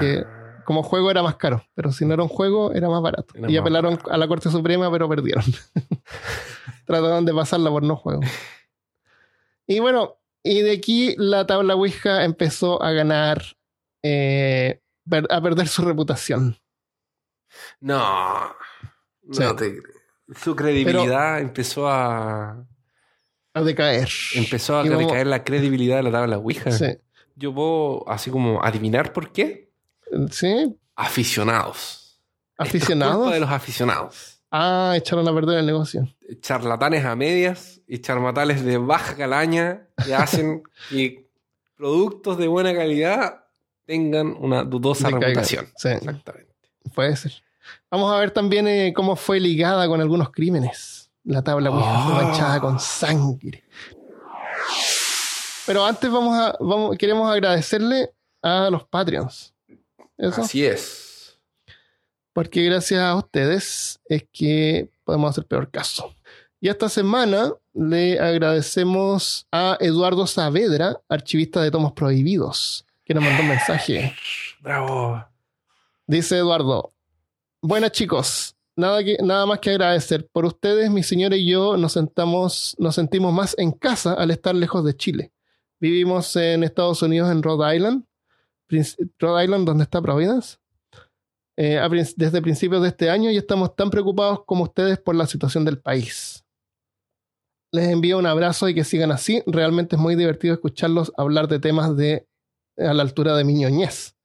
como juego era más caro, pero si no era un juego era más barato. Era y más apelaron barato. a la Corte Suprema, pero perdieron. [LAUGHS] [LAUGHS] Trataron de pasarla por no juego. Y bueno, y de aquí la tabla Ouija empezó a ganar, eh, a perder su reputación. No. No Sí. te. Su credibilidad empezó a. A decaer. Empezó a decaer la credibilidad de la tabla Ouija. Sí. Yo puedo así como adivinar por qué. Sí. Aficionados. Esto es Aficionados. culpa de los aficionados. Ah, echaron a perder el negocio. Charlatanes a medias y charmatales de baja calaña que [LAUGHS] hacen que productos de buena calidad tengan una dudosa Decaigan. reputación. Sí. Exactamente. Puede ser. Vamos a ver también eh, cómo fue ligada con algunos crímenes. La tabla fue Ah. manchada con sangre. Pero antes vamos a, vamos, queremos agradecerle a los Patreons. Eso. Así es. Porque gracias a ustedes es que podemos hacer peor caso. Y esta semana le agradecemos a Eduardo Saavedra, archivista de tomos prohibidos, que nos mandó un mensaje. [LAUGHS] Bravo. Dice Eduardo, buenas chicos, nada, que, nada más que agradecer. Por ustedes, mi señora y yo nos, sentamos, nos sentimos más en casa al estar lejos de Chile. Vivimos en Estados Unidos, en Rhode Island, Prince- Rhode Island, donde está Providence, eh, desde principios de este año y estamos tan preocupados como ustedes por la situación del país. Les envío un abrazo y que sigan así. Realmente es muy divertido escucharlos hablar de temas de a la altura de mi ñoñez.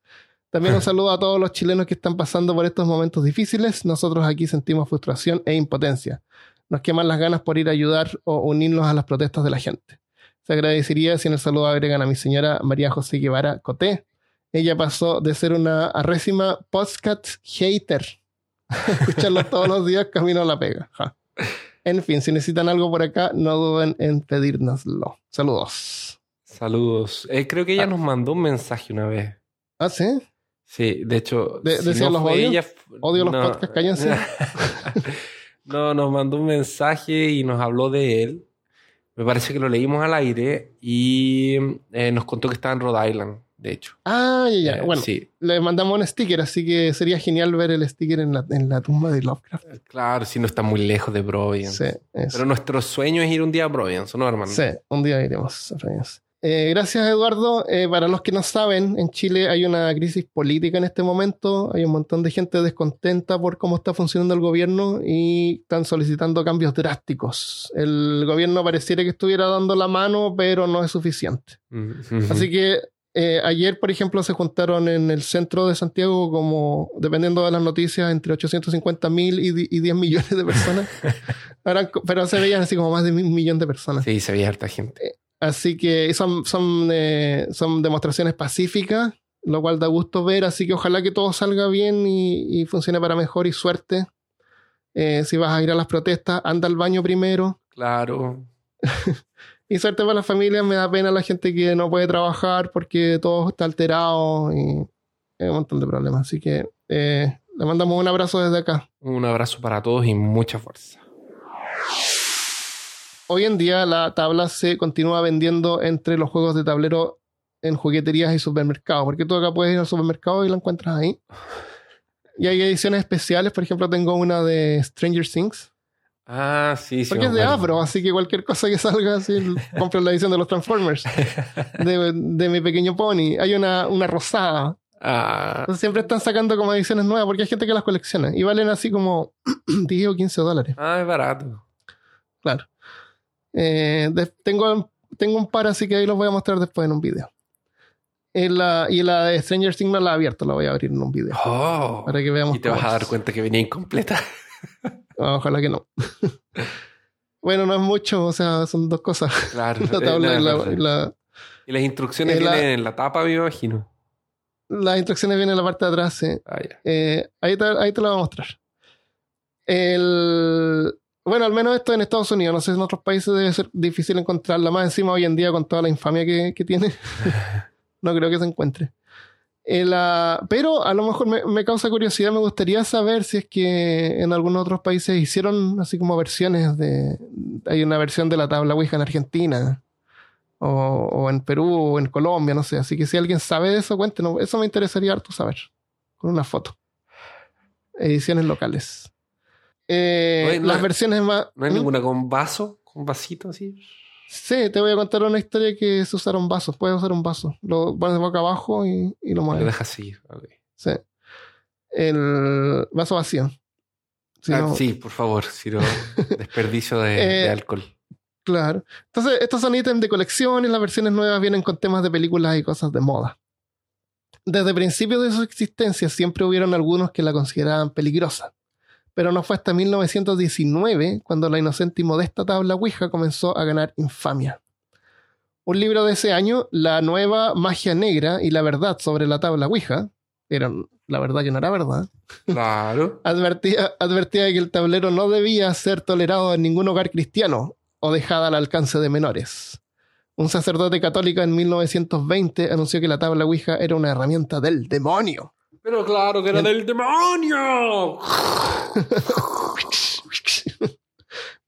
También un [LAUGHS] saludo a todos los chilenos que están pasando por estos momentos difíciles. Nosotros aquí sentimos frustración e impotencia. Nos queman las ganas por ir a ayudar o unirnos a las protestas de la gente. Se agradecería si en el saludo agregan a mi señora María José Guevara Coté. Ella pasó de ser una arrésima podcast hater. Escucharlo [LAUGHS] todos los días camino a la pega. Ja. En fin, si necesitan algo por acá, no duden en pedírnoslo. Saludos. Saludos. Eh, creo que ella nos mandó un mensaje una vez. Ah, sí. Sí, de hecho, De- decía los fue odio. ella, f- Odio los podcasts, cállense. [LAUGHS] no, nos mandó un mensaje y nos habló de él. Me parece que lo leímos al aire y eh, nos contó que estaba en Rhode Island, de hecho. Ah, ya, ya. Eh, Bueno, Sí, le mandamos un sticker, así que sería genial ver el sticker en la, en la tumba de Lovecraft. claro, si no está muy lejos de Providence. Sí. Pero nuestro sueño es ir un día a Providence, ¿no, hermano? Sí, un día iremos. Reyes. Eh, gracias, Eduardo. Eh, para los que no saben, en Chile hay una crisis política en este momento. Hay un montón de gente descontenta por cómo está funcionando el gobierno y están solicitando cambios drásticos. El gobierno pareciera que estuviera dando la mano, pero no es suficiente. Mm. Así que eh, ayer, por ejemplo, se juntaron en el centro de Santiago como, dependiendo de las noticias, entre 850 mil y, di- y 10 millones de personas. [LAUGHS] Ahora, pero se veían así como más de un millón de personas. Sí, se veía harta gente. Así que son, son, eh, son demostraciones pacíficas, lo cual da gusto ver. Así que ojalá que todo salga bien y, y funcione para mejor y suerte. Eh, si vas a ir a las protestas, anda al baño primero. Claro. [LAUGHS] Y suerte para las familias, me da pena la gente que no puede trabajar porque todo está alterado y hay un montón de problemas. Así que eh, le mandamos un abrazo desde acá. Un abrazo para todos y mucha fuerza. Hoy en día la tabla se continúa vendiendo entre los juegos de tablero en jugueterías y supermercados, porque tú acá puedes ir al supermercado y la encuentras ahí. Y hay ediciones especiales, por ejemplo, tengo una de Stranger Things, Ah, sí, sí. porque es de. Afro, así que cualquier cosa que salga, así, [LAUGHS] compro la edición de los Transformers, de, de mi pequeño pony. Hay una, una rosada. Ah, Entonces siempre están sacando como ediciones nuevas, porque hay gente que las colecciona y valen así como [CLEARS THROAT] 10 o 15 dólares. ah, es barato. Claro. Eh, de- tengo, tengo un par, así que ahí los voy a mostrar después en un video. En la- y la de Stranger Things no la he abierto, la voy a abrir en un video. Oh. Para que veamos. Y te vas a dar cuenta que venía incompleta. Ah, ojalá que no. [LAUGHS] bueno, no es mucho, o sea, son dos cosas. Claro. [LAUGHS] La tabla y, no, la- y la- Y las instrucciones Eh, la- vienen en la tapa, me imagino. las instrucciones vienen en la parte de atrás. sí. Ah. Eh, ahí, te, ahí te lo voy a mostrar. El, bueno, al menos esto en Estados Unidos. No sé, en otros países debe ser difícil encontrarla. Más encima hoy en día con toda la infamia que, que tiene. [LAUGHS] no creo que se encuentre. El, ah, pero a lo mejor me, me causa curiosidad. Me gustaría saber si es que en algunos otros países hicieron así como versiones de... Hay una versión de la tabla Ouija en Argentina. O, o en Perú o en Colombia, no sé. Así que si alguien sabe de eso, cuéntenos. Eso me interesaría harto saber. Con una foto. Ediciones locales. Eh, No hay- no las versiones más. ¿No hay ¿Mm? ninguna con vaso? ¿Con vasito así? Sí, te voy a contar una historia que se usaron vasos. Puedes usar un vaso. Lo pones boca abajo y, y lo Lo mueves. dejas así. ok. Sí. El vaso vacío. Si Ah, no- Sí, por favor. Si no, [LAUGHS] desperdicio de, Eh, de alcohol. Claro. Entonces, estos son ítems de colección y las versiones nuevas vienen con temas de películas y cosas de moda. Desde principios de su existencia siempre hubieron algunos que la consideraban peligrosa. Pero no fue hasta 1919 cuando la inocente y modesta tabla Ouija comenzó a ganar infamia. Un libro de ese año, La nueva magia negra y la verdad sobre la tabla Ouija, era un la verdad que no era verdad. Claro. [LAUGHS] Advertía, advertía que el tablero no debía ser tolerado en ningún hogar cristiano o dejada al alcance de menores. Un sacerdote católico en 1920 anunció que la tabla Ouija era una herramienta del demonio. Pero claro que era del demonio. [LAUGHS]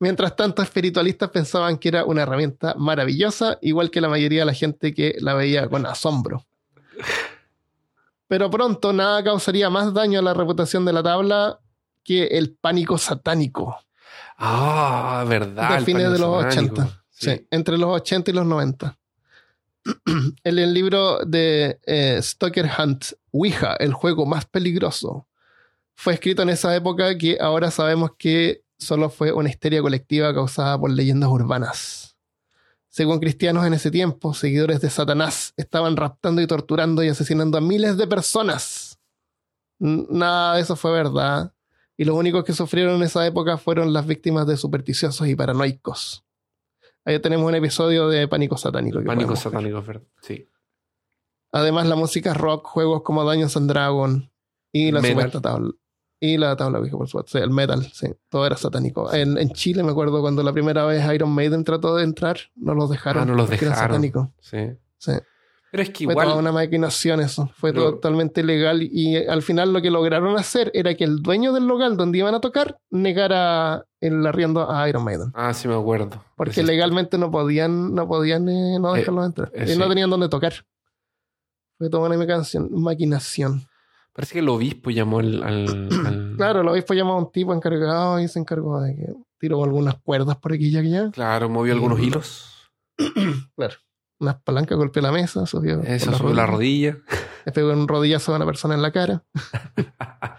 Mientras tanto, espiritualistas pensaban que era una herramienta maravillosa, igual que la mayoría de la gente que la veía con asombro. Pero pronto nada causaría más daño a la reputación de la tabla que el pánico satánico. Ah, verdad. De fines de los satánico. 80. Sí. entre los 80 y los 90. [CLEARS THROAT] en el libro de eh, Stoker Hunt, Ouija, el juego más peligroso, fue escrito en esa época que ahora sabemos que solo fue una histeria colectiva causada por leyendas urbanas. Según cristianos en ese tiempo, seguidores de Satanás estaban raptando y torturando y asesinando a miles de personas. Nada de eso fue verdad. Y los únicos que sufrieron en esa época fueron las víctimas de supersticiosos y paranoicos. Ahí tenemos un episodio de Pánico Satánico. Pánico ver. satánico. Sí. Además, la música rock, juegos como Dungeons and Dragon y la Metal. supuesta tabla. Y la tabla Ouija, por supuesto. Sí, el metal, sí. Todo era satánico. En, en Chile me acuerdo cuando la primera vez Iron Maiden trató de entrar, no los dejaron. Ah, no los porque era dejaron. satánico. Sí. Sí. Pero es que Fue igual. toda una maquinación eso. Fue totalmente legal. Y eh, al final lo que lograron hacer era que el dueño del local donde iban a tocar negara el arriendo a Iron Maiden. Ah, sí me acuerdo. Porque legalmente no podían, no podían eh, no Eh, dejarlos entrar. eh, Y no sí. tenían dónde tocar. Fue toda una maquinación. maquinación. Parece que el obispo llamó al. al- [CLEARS THROAT] al- Claro, el obispo llamó a un tipo encargado y se encargó de que tiró algunas cuerdas por aquí y allá. Claro, movió algunos [CLEARS THROAT] hilos. Claro. Unas palancas, golpeó la mesa, subió. Eso la sobre la rodilla, rodilla. Le pegó un rodillazo a una persona en la cara. [LAUGHS]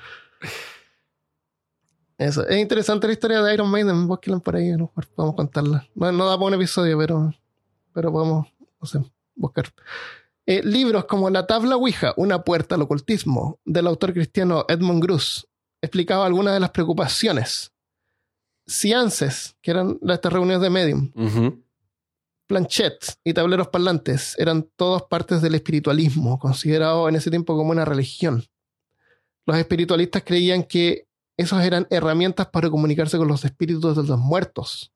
Eso. Es interesante la historia de Iron Maiden. Búsquenla por ahí, a lo mejor podemos contarla. No, no da para un episodio, pero, pero podemos, no sé, buscar. Eh, libros como La tabla Ouija, una puerta al ocultismo, del autor cristiano Edmund Gruss, explicaba algunas de las preocupaciones. Ciances, que eran las- estas reuniones de medium, Ujú. planchettes y tableros parlantes eran todas partes del espiritualismo, considerado en ese tiempo como una religión. Los espiritualistas creían que esos eran herramientas para comunicarse con los espíritus de los muertos.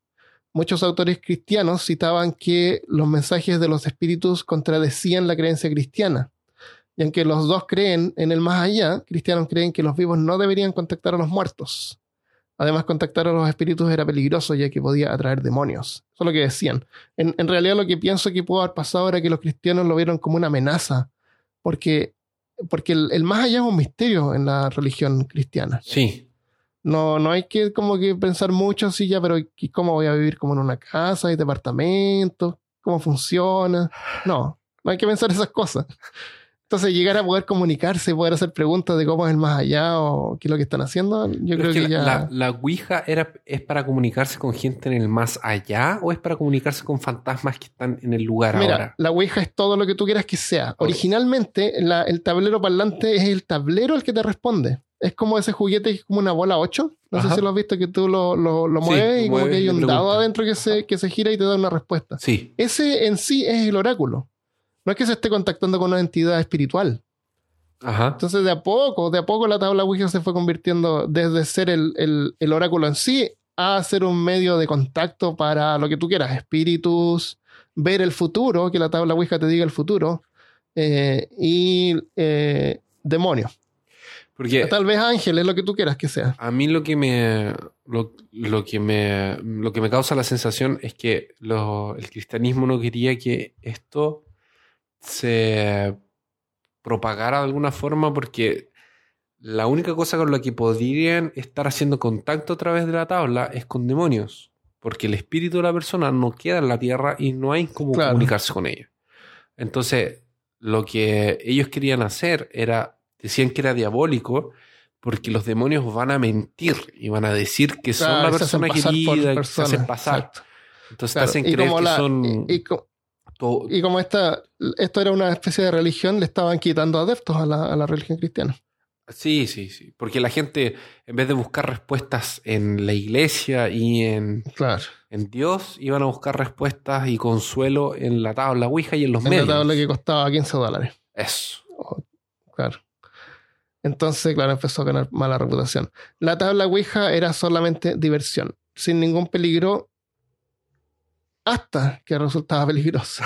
Muchos autores cristianos citaban que los mensajes de los espíritus contradecían la creencia cristiana. Y aunque los dos creen en el más allá, cristianos creen que los vivos no deberían contactar a los muertos. Además, contactar a los espíritus era peligroso ya que podía atraer demonios. Eso es lo que decían. En, realidad lo que pienso que pudo haber pasado era que los cristianos lo vieron como una amenaza, porque, porque el, el más allá es un misterio en la religión cristiana. Sí. No, no hay que como que pensar mucho así ya, pero ¿y ¿cómo voy a vivir como en una casa, hay departamentos? ¿Cómo funciona? No, no hay que pensar esas cosas. Entonces, llegar a poder comunicarse, poder hacer preguntas de cómo es el más allá o qué es lo que están haciendo, yo Pero creo es que, que ya... la, la Ouija era, es para comunicarse con gente en el más allá o es para comunicarse con fantasmas que están en el lugar Mira, ahora. la Ouija es todo lo que tú quieras que sea. Originalmente, la- el tablero parlante es el tablero el que te responde. Es como ese juguete que es como una bola 8. No Ajá. sé si lo has visto que tú lo, lo, mueves y como que hay un dado adentro que se, que se gira y te da una respuesta. Sí. Ese en sí es el oráculo. No es que se esté contactando con una entidad espiritual. Ajá. Entonces, de a poco, de a poco la tabla Ouija se fue convirtiendo desde ser el, el- el oráculo en sí a ser un medio de contacto para lo que tú quieras, espíritus, ver el futuro, que la tabla Ouija te diga el futuro, eh, y eh, demonios. Porque Tal vez ángeles, lo que tú quieras que sea. a mí lo que me lo, lo que me lo que me causa la sensación es que lo- el cristianismo no quería que esto se propagara de alguna forma porque la única cosa con la que podrían estar haciendo contacto a través de la tabla es con demonios, porque el espíritu de la persona no queda en la tierra y no hay cómo Claro. comunicarse con ella. Entonces, lo que ellos querían hacer era, decían que era diabólico, porque los demonios van a mentir y van a decir que son la persona querida, que se hacen pasar. exacto. Entonces Claro, te hacen y creer como que la- son... y- como esta, esto era una especie de religión, le estaban quitando adeptos a la, a la religión cristiana. Sí, sí, sí. Porque la gente, en vez de buscar respuestas en la iglesia y en, Claro. en Dios, iban a buscar respuestas y consuelo en la tabla Ouija y en los En medios. la tabla que costaba 15 dólares. Eso. Claro. Entonces, claro, empezó a ganar mala reputación. La tabla Ouija era solamente diversión, sin ningún peligro, hasta que resultaba [LAUGHS] peligrosa.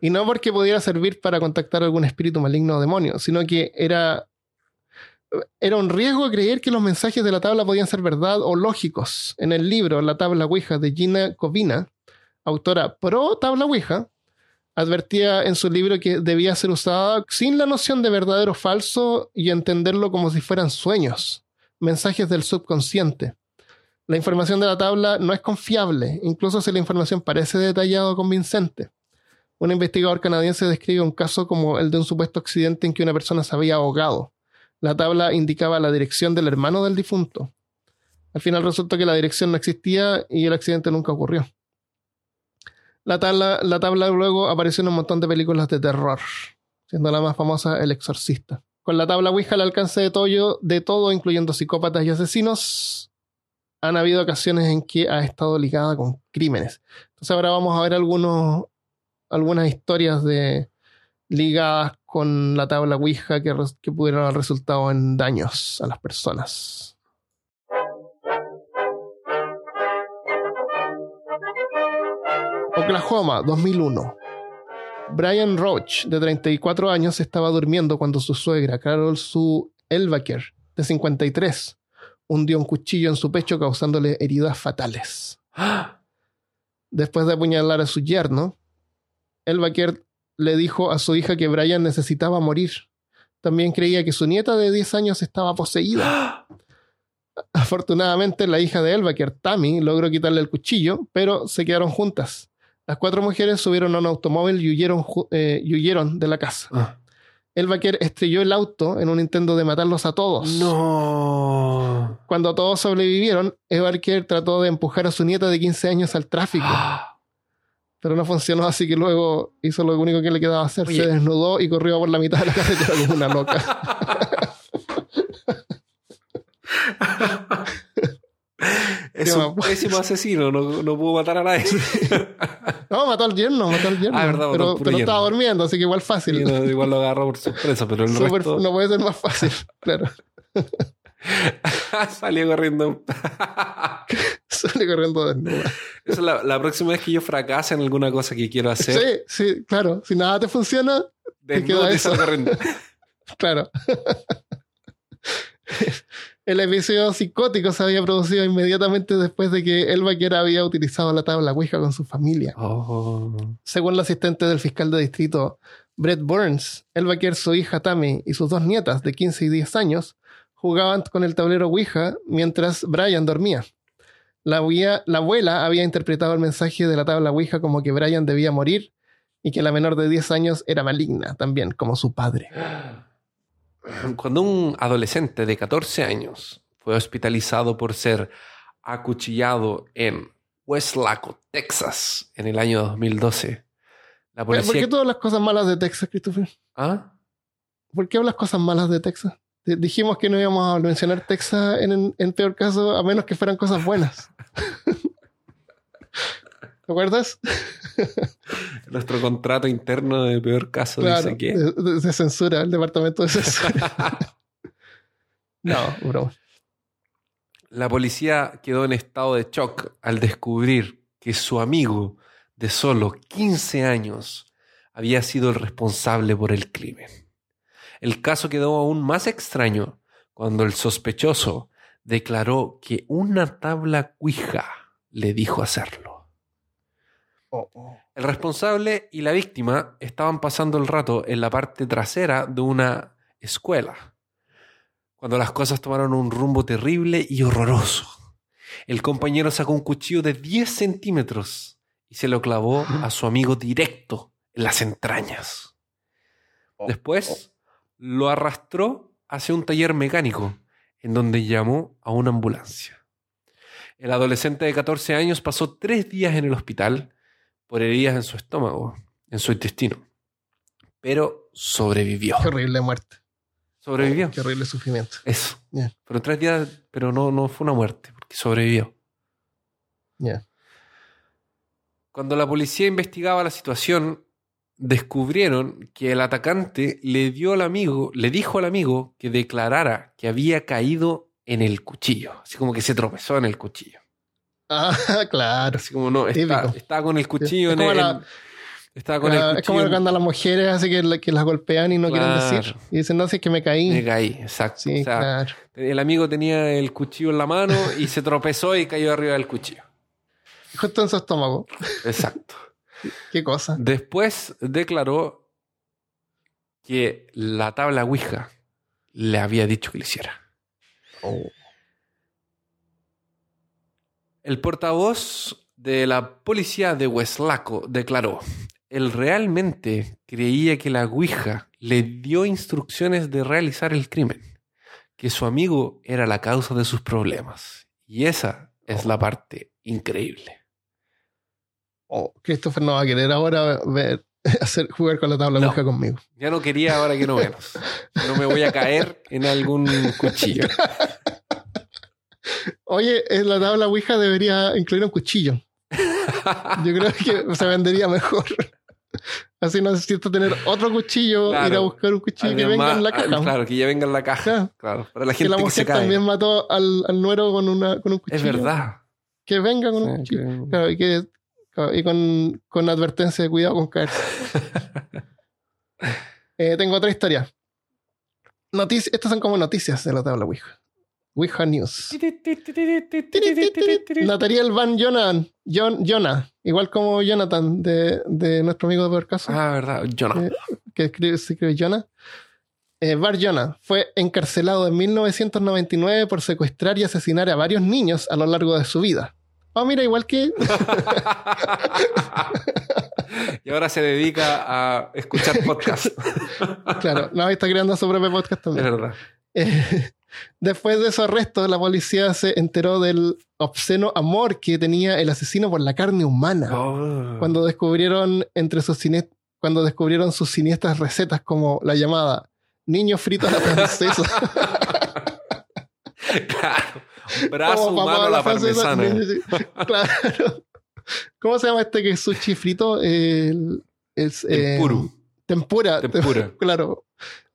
Y no porque pudiera servir para contactar algún espíritu maligno o demonio, sino que era, era un riesgo creer que los mensajes de la tabla podían ser verdad o lógicos. En el libro La tabla Ouija de Gina Covina, autora pro tabla Ouija, advertía en su libro que debía ser usada sin la noción de verdadero o falso y entenderlo como si fueran sueños, mensajes del subconsciente. La información de la tabla no es confiable, incluso si la información parece detallada o convincente. Un investigador canadiense describe un caso como el de un supuesto accidente en que una persona se había ahogado. La tabla indicaba la dirección del hermano del difunto. Al final resultó que la dirección no existía y el accidente nunca ocurrió. La tabla, la tabla luego apareció en un montón de películas de terror, siendo la más famosa El Exorcista. Con la tabla Ouija al alcance de todo, de todo, incluyendo psicópatas y asesinos, han habido ocasiones en que ha estado ligada con crímenes. Entonces ahora vamos a ver algunos, algunas historias de ligadas con la tabla Ouija que, que pudieron haber resultado en daños a las personas. Oklahoma, 2001. Brian Roach, de 34 años, estaba durmiendo cuando su suegra, Carol Sue Elvaker, de 53, hundió un cuchillo en su pecho causándole heridas fatales. Después de apuñalar a su yerno, Elvaker le dijo a su hija que Brian necesitaba morir. También creía que su nieta de 10 años estaba poseída. Afortunadamente, la hija de Elvaker, Tammy, logró quitarle el cuchillo, pero se quedaron juntas. Las cuatro mujeres subieron a un automóvil y huyeron, eh, y huyeron de la casa. Ah. El vaquero estrelló el auto en un intento de matarlos a todos. No. Cuando todos sobrevivieron, el vaquero trató de empujar a su nieta de 15 años al tráfico. Pero no funcionó, así que luego hizo lo único que le quedaba hacer. Oye. Se desnudó y corrió por la mitad de la carretera como una loca. [LAUGHS] [LAUGHS] Es un [LAUGHS] pésimo asesino, no, no pudo matar a nadie. [LAUGHS] No, mató al yerno, mató al yerno. Ah, verdad, pero pero estaba durmiendo, así que igual fácil. No, [LAUGHS] igual lo agarró por sorpresa, pero el resto No puede ser más fácil, claro. salió corriendo. Sale corriendo desnuda. Esa es la, la próxima vez que yo fracase en alguna cosa que quiero hacer. Sí, sí, claro. Si nada te funciona, desnudo queda y eso. corriendo. claro. El episodio psicótico se había producido inmediatamente después de que el vaquero había utilizado la tabla Ouija con su familia. Oh. Según el asistente del fiscal de distrito, Brett Burns, el vaquero, su hija Tammy y sus dos nietas de 15 y 10 años jugaban con el tablero Ouija mientras Brian dormía. La, abuela- la abuela había interpretado el mensaje de la tabla Ouija como que Brian debía morir y que la menor de 10 años era maligna también, como su padre. [GASPS] [LAUGHS] Cuando un adolescente de 14 años fue hospitalizado por ser acuchillado en Westlaco, Texas, en el año 2012, la ¿Por policía... qué tú hablas cosas malas de Texas, Christopher? ¿Ah? ¿Por qué hablas cosas malas de Texas? Te- Dijimos que no íbamos a mencionar Texas en, en, en peor caso, a menos que fueran cosas buenas. [LAUGHS] ¿Te acuerdas? Nuestro contrato interno de peor caso Claro, dice que... de, de- de censura, el departamento de censura. [LAUGHS] no, broma. La policía quedó en estado de shock al descubrir que su amigo de solo 15 años había sido el responsable por el crimen. El caso quedó aún más extraño cuando el sospechoso declaró que una tabla cuija le dijo hacerlo. El responsable y la víctima estaban pasando el rato en la parte trasera de una escuela, cuando las cosas tomaron un rumbo terrible y horroroso. El compañero sacó un cuchillo de 10 centímetros y se lo clavó a su amigo directo en las entrañas. Después lo arrastró hacia un taller mecánico, en donde llamó a una ambulancia. El adolescente de 14 años pasó tres días en el hospital por heridas en su estómago, en su intestino, pero sobrevivió. Qué horrible muerte. Sobrevivió. Qué horrible sufrimiento. Eso. Pero tres días, pero no, no fue una muerte, porque sobrevivió. Ya. Cuando la policía investigaba la situación, descubrieron que el atacante le dio al amigo, le dijo al amigo que declarara que había caído en el cuchillo, así como que se tropezó en el cuchillo. Ah, [LAUGHS] claro. Así como no, está, estaba con el cuchillo en el, estaba con Ah, el es como cuando las mujeres así que, la- que las golpean y no quieren Claro. decir. Y dicen, no, si es que me caí. Me caí, exacto. Sí, O sea, claro. el amigo tenía el cuchillo en la mano y se tropezó y cayó arriba del cuchillo. Justo en su estómago. Exacto. [LAUGHS] Qué cosa. Después declaró que la tabla Ouija le había dicho que lo hiciera. El portavoz de la policía de Hueslaco declaró, él realmente creía que la Ouija le dio instrucciones de realizar el crimen, que su amigo era la causa de sus problemas. Y esa es la parte increíble. Oh, Christopher no va a querer ahora ver, [LAUGHS] hacer, jugar con la tabla No. Ouija conmigo. Ya no quería ahora que no menos. [LAUGHS] No me voy a caer en algún cuchillo. [LAUGHS] Oye, en la tabla Ouija debería incluir un cuchillo. [LAUGHS] Yo creo que se vendería mejor. Así no necesito tener otro cuchillo, Claro. ir a buscar un cuchillo que venga en la ah, caja. Claro, que ya venga en la caja. Claro. Claro, para la que gente la que, mujer se cae. también mató al, al nuero con, una, con un cuchillo. Es verdad. Que venga con un cuchillo. que- Claro, y que- y con, con advertencia de cuidado con caerse. [LAUGHS] Eh, tengo otra historia. Noticias, estas son como noticias de la tabla Ouija. Ouija News. Natariel Van Jonan, Jon- Jonah, igual como Jonathan de, nuestro amigo de Peor Caso, Ah, verdad. No. Eh, que escribe, se escribe Jonah. Eh, Bar Jonah fue encarcelado en 1999 por secuestrar y asesinar a varios niños a lo largo de su vida. Oh, mira, igual que y ahora se dedica a escuchar podcasts. Claro, no, está creando su propio podcast es también. verdad. Eh, después de su arresto, la policía se enteró del obsceno amor que tenía el asesino por la carne humana. Oh. Cuando descubrieron entre sus cine- cuando descubrieron sus siniestras recetas como la llamada niño frito a la francesa. [LAUGHS] Claro. Brazo Como humano a la francesa, parmesana. [LAUGHS] claro. ¿Cómo se llama este que es sushi frito? El, es, eh, tempura. Tempura. [LAUGHS] Claro.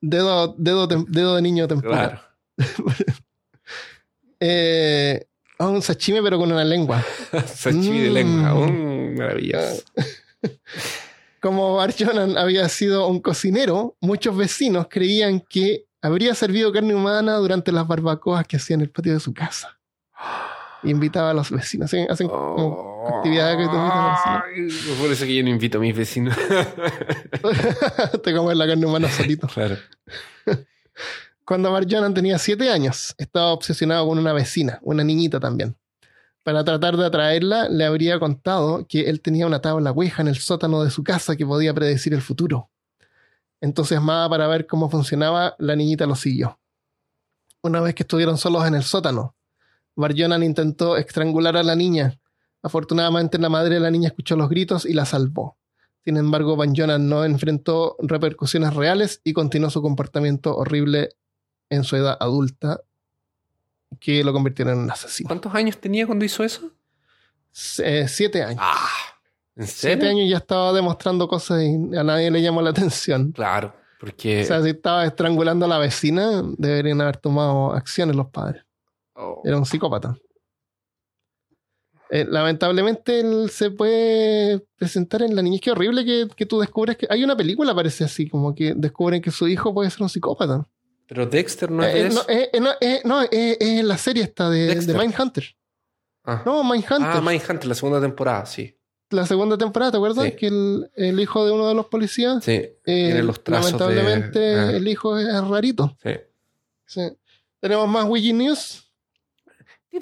Dedo, dedo, tem- dedo de niño tempura. Claro. [LAUGHS] Eh, ah, un sashimi pero con una lengua. [LAUGHS] Sashimi de Mm. lengua. Mm, maravilloso. [LAUGHS] Como Arjonan había sido un cocinero, muchos vecinos creían que habría servido carne humana durante las barbacoas que hacía en el patio de su casa. Y [GASPS] invitaba a los vecinos. Hacen, hacen como actividades que te invitan a los Ay, Por eso que yo no invito a mis vecinos. te comes la carne humana solito. claro. Cuando Barjonan tenía siete años, estaba obsesionado con una vecina, una niñita también. Para tratar de atraerla, le habría contado que él tenía una tabla Ouija en el sótano de su casa que podía predecir el futuro. Entusiasmada para ver cómo funcionaba, la niñita lo siguió. Una vez que estuvieron solos en el sótano, Barjonan intentó estrangular a la niña. Afortunadamente, la madre de la niña escuchó los gritos y la salvó. Sin embargo, Van Jonan no enfrentó repercusiones reales y continuó su comportamiento horrible en su edad adulta, que lo convirtieron en un asesino. ¿Cuántos años tenía cuando hizo eso? Eh, siete años. Ah, ¿en Siete años ya estaba demostrando cosas y a nadie le llamó la atención. Claro, porque... O sea, si estaba estrangulando a la vecina, deberían haber tomado acciones los padres. oh, Era un psicópata. Eh, lamentablemente él se puede presentar en la niñez. Qué horrible que, que tú descubres que... Hay una película, parece así, como que descubren que su hijo puede ser un psicópata. Pero Dexter no es Eh, eso. no, eh, no, no, eh, es la serie esta de, de. Mindhunter. ah. No, Mindhunter. ah, Mindhunter, la segunda temporada, sí. la segunda temporada, ¿te acuerdas? Sí. Que el, el hijo de uno de los policías, Sí, tiene los trazos lamentablemente, de- ah. el hijo es rarito. sí. Sí. Tenemos más Wiki News. [LAUGHS]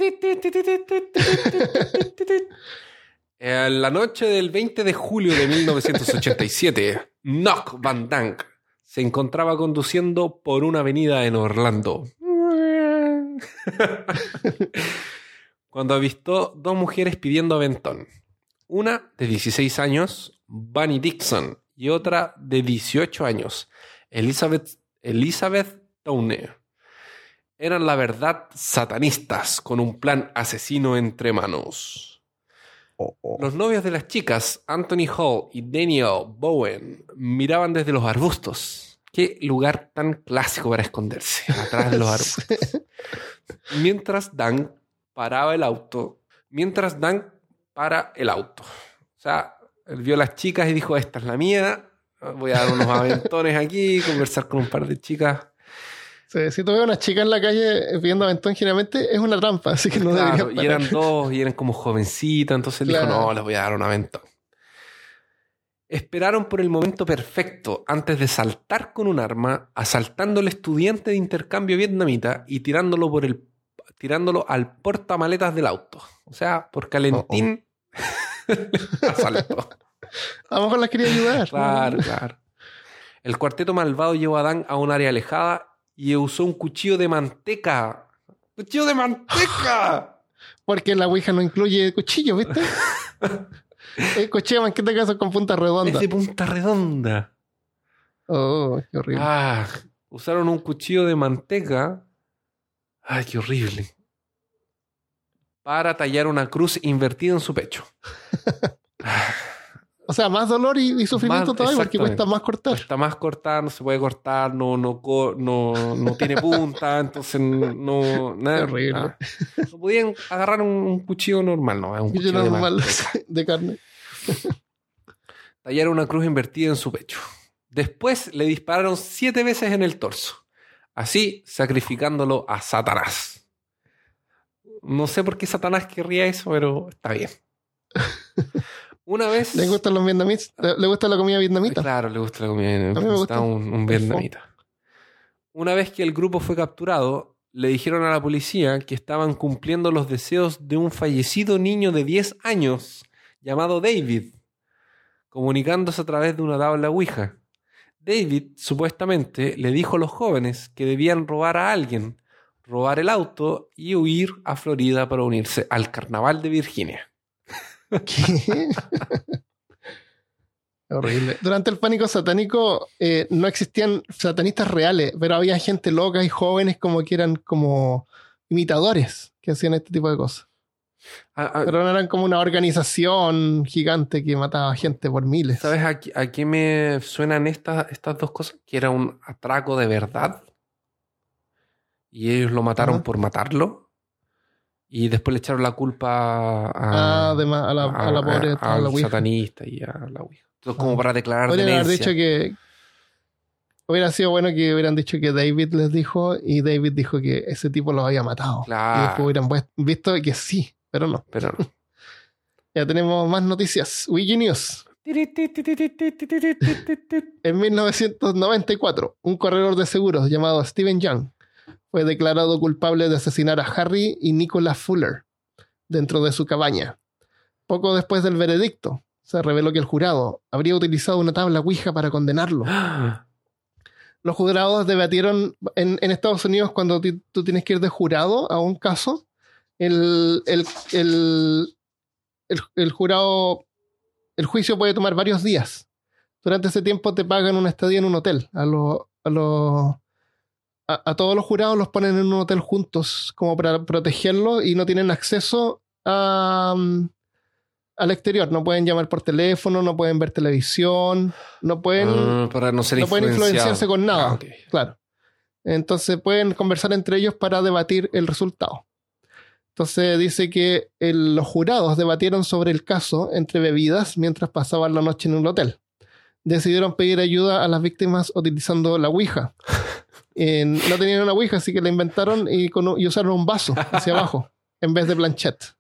La noche del 20 de julio de 1987, Nock Van Dank se encontraba conduciendo por una avenida en Orlando. [LAUGHS] Cuando avistó dos mujeres pidiendo aventón. Una de 16 años, Bunny Dixon, y otra de 18 años, Elizabeth, Elizabeth Towner. Eran la verdad satanistas con un plan asesino entre manos. Oh, oh. Los novios de las chicas, Anthony Hall y Daniel Bowen, miraban desde los arbustos. Qué lugar tan clásico para esconderse, [LAUGHS] atrás de los arbustos. Mientras Dan paraba el auto, mientras Dan para el auto. O sea, él vio las chicas y dijo, esta es la mía, voy a dar unos aventones aquí, conversar con un par de chicas. Sí, si tú ves a una chica en la calle viendo aventón, generalmente es una trampa, [LAUGHS] así que no Claro, debería y eran dos, y eran como jovencitas, entonces Claro. dijo, no, les voy a dar un aventón. Esperaron por el momento perfecto antes de saltar con un arma, asaltando al estudiante de intercambio vietnamita y tirándolo por el tirándolo al portamaletas del auto. O sea, por calentín [LAUGHS] asaltó. [LAUGHS] A lo mejor las quería ayudar. Claro, claro. El cuarteto malvado llevó a Dan a un área alejada y usó un cuchillo de manteca. ¡Cuchillo de manteca! [LAUGHS] Porque la Ouija no incluye cuchillo, ¿viste? [LAUGHS] El cuchillo de manqueta que con punta redonda. Es de punta redonda. Oh, qué horrible. Ah, usaron un cuchillo de manteca. Ay, qué horrible. Para tallar una cruz invertida en su pecho. [LAUGHS] O sea, más dolor y, y sufrimiento Más- todavía porque cuesta más cortar. Está más cortada, no se puede cortar, no, no, no, no tiene punta, [LAUGHS] entonces no. Nada, horrible. nada. No podían agarrar un, un cuchillo normal, no, un Cuchillo de normal de carne. [LAUGHS] Tallar una cruz invertida en su pecho. Después le dispararon siete veces en el torso, así sacrificándolo a Satanás. No sé por qué Satanás querría eso, pero está bien. [LAUGHS] Una vez. ¿Le gustan los vietnamitas? ¿Le, gusta la comida vietnamita? Claro, le gusta la comida. me Está gusta. un, un vietnamita. Una vez que el grupo fue capturado, le dijeron a la policía que estaban cumpliendo los deseos de un fallecido niño de 10 años llamado David, comunicándose a través de una tabla Ouija. David supuestamente le dijo a los jóvenes que debían robar a alguien, robar el auto y huir a Florida para unirse al carnaval de Virginia. ¿Qué? [LAUGHS] Horrible. Durante el pánico satánico eh, no existían satanistas reales, pero había gente loca y jóvenes como que eran como imitadores que hacían este tipo de cosas. Ah, ah, Pero no eran como una organización gigante que mataba gente por miles. ¿Sabes a, qué- a qué me suenan estas, estas dos cosas? Que era un atraco de verdad. Y ellos lo mataron por matarlo. Y después le echaron la culpa a, Ah, de ma- a la, a la pobre a, al la satanista y a la Ouija. Entonces, como Ah. para declarar Podrían haber demencia. dicho que. Hubiera sido bueno que hubieran dicho que David les dijo y David dijo que ese tipo lo había matado. Y Claro. después hubieran visto que sí, pero no. Pero no. [LAUGHS] Ya tenemos más noticias. Wiki News. En 1994, un corredor de seguros llamado Steven Young fue declarado culpable de asesinar a Harry y Nicholas Fuller dentro de su cabaña. Poco después del veredicto, se reveló que el jurado habría utilizado una tabla Ouija para condenarlo. [GASPS] Los jurados debatieron en, en Estados Unidos cuando tú tienes que ir de jurado a un caso, el, el, el, el, jurado, el juicio puede tomar varios días. Durante ese tiempo te pagan una estadía en un hotel. A, los a, los- a, a todos los jurados los ponen en un hotel juntos como para protegerlos y no tienen acceso a, mm, al exterior. No pueden llamar por teléfono, no pueden ver televisión, no pueden Ah, para no ser no pueden influenciarse con nada. Ah. Claro. Entonces pueden conversar entre ellos para debatir el resultado. Entonces dice que el- los jurados debatieron sobre el caso entre bebidas mientras pasaban la noche en un hotel. Decidieron pedir ayuda a las víctimas utilizando la Ouija. [LAUGHS] Eh, no tenían una Ouija, así que la inventaron y, con y usaron un vaso hacia abajo en vez de planchette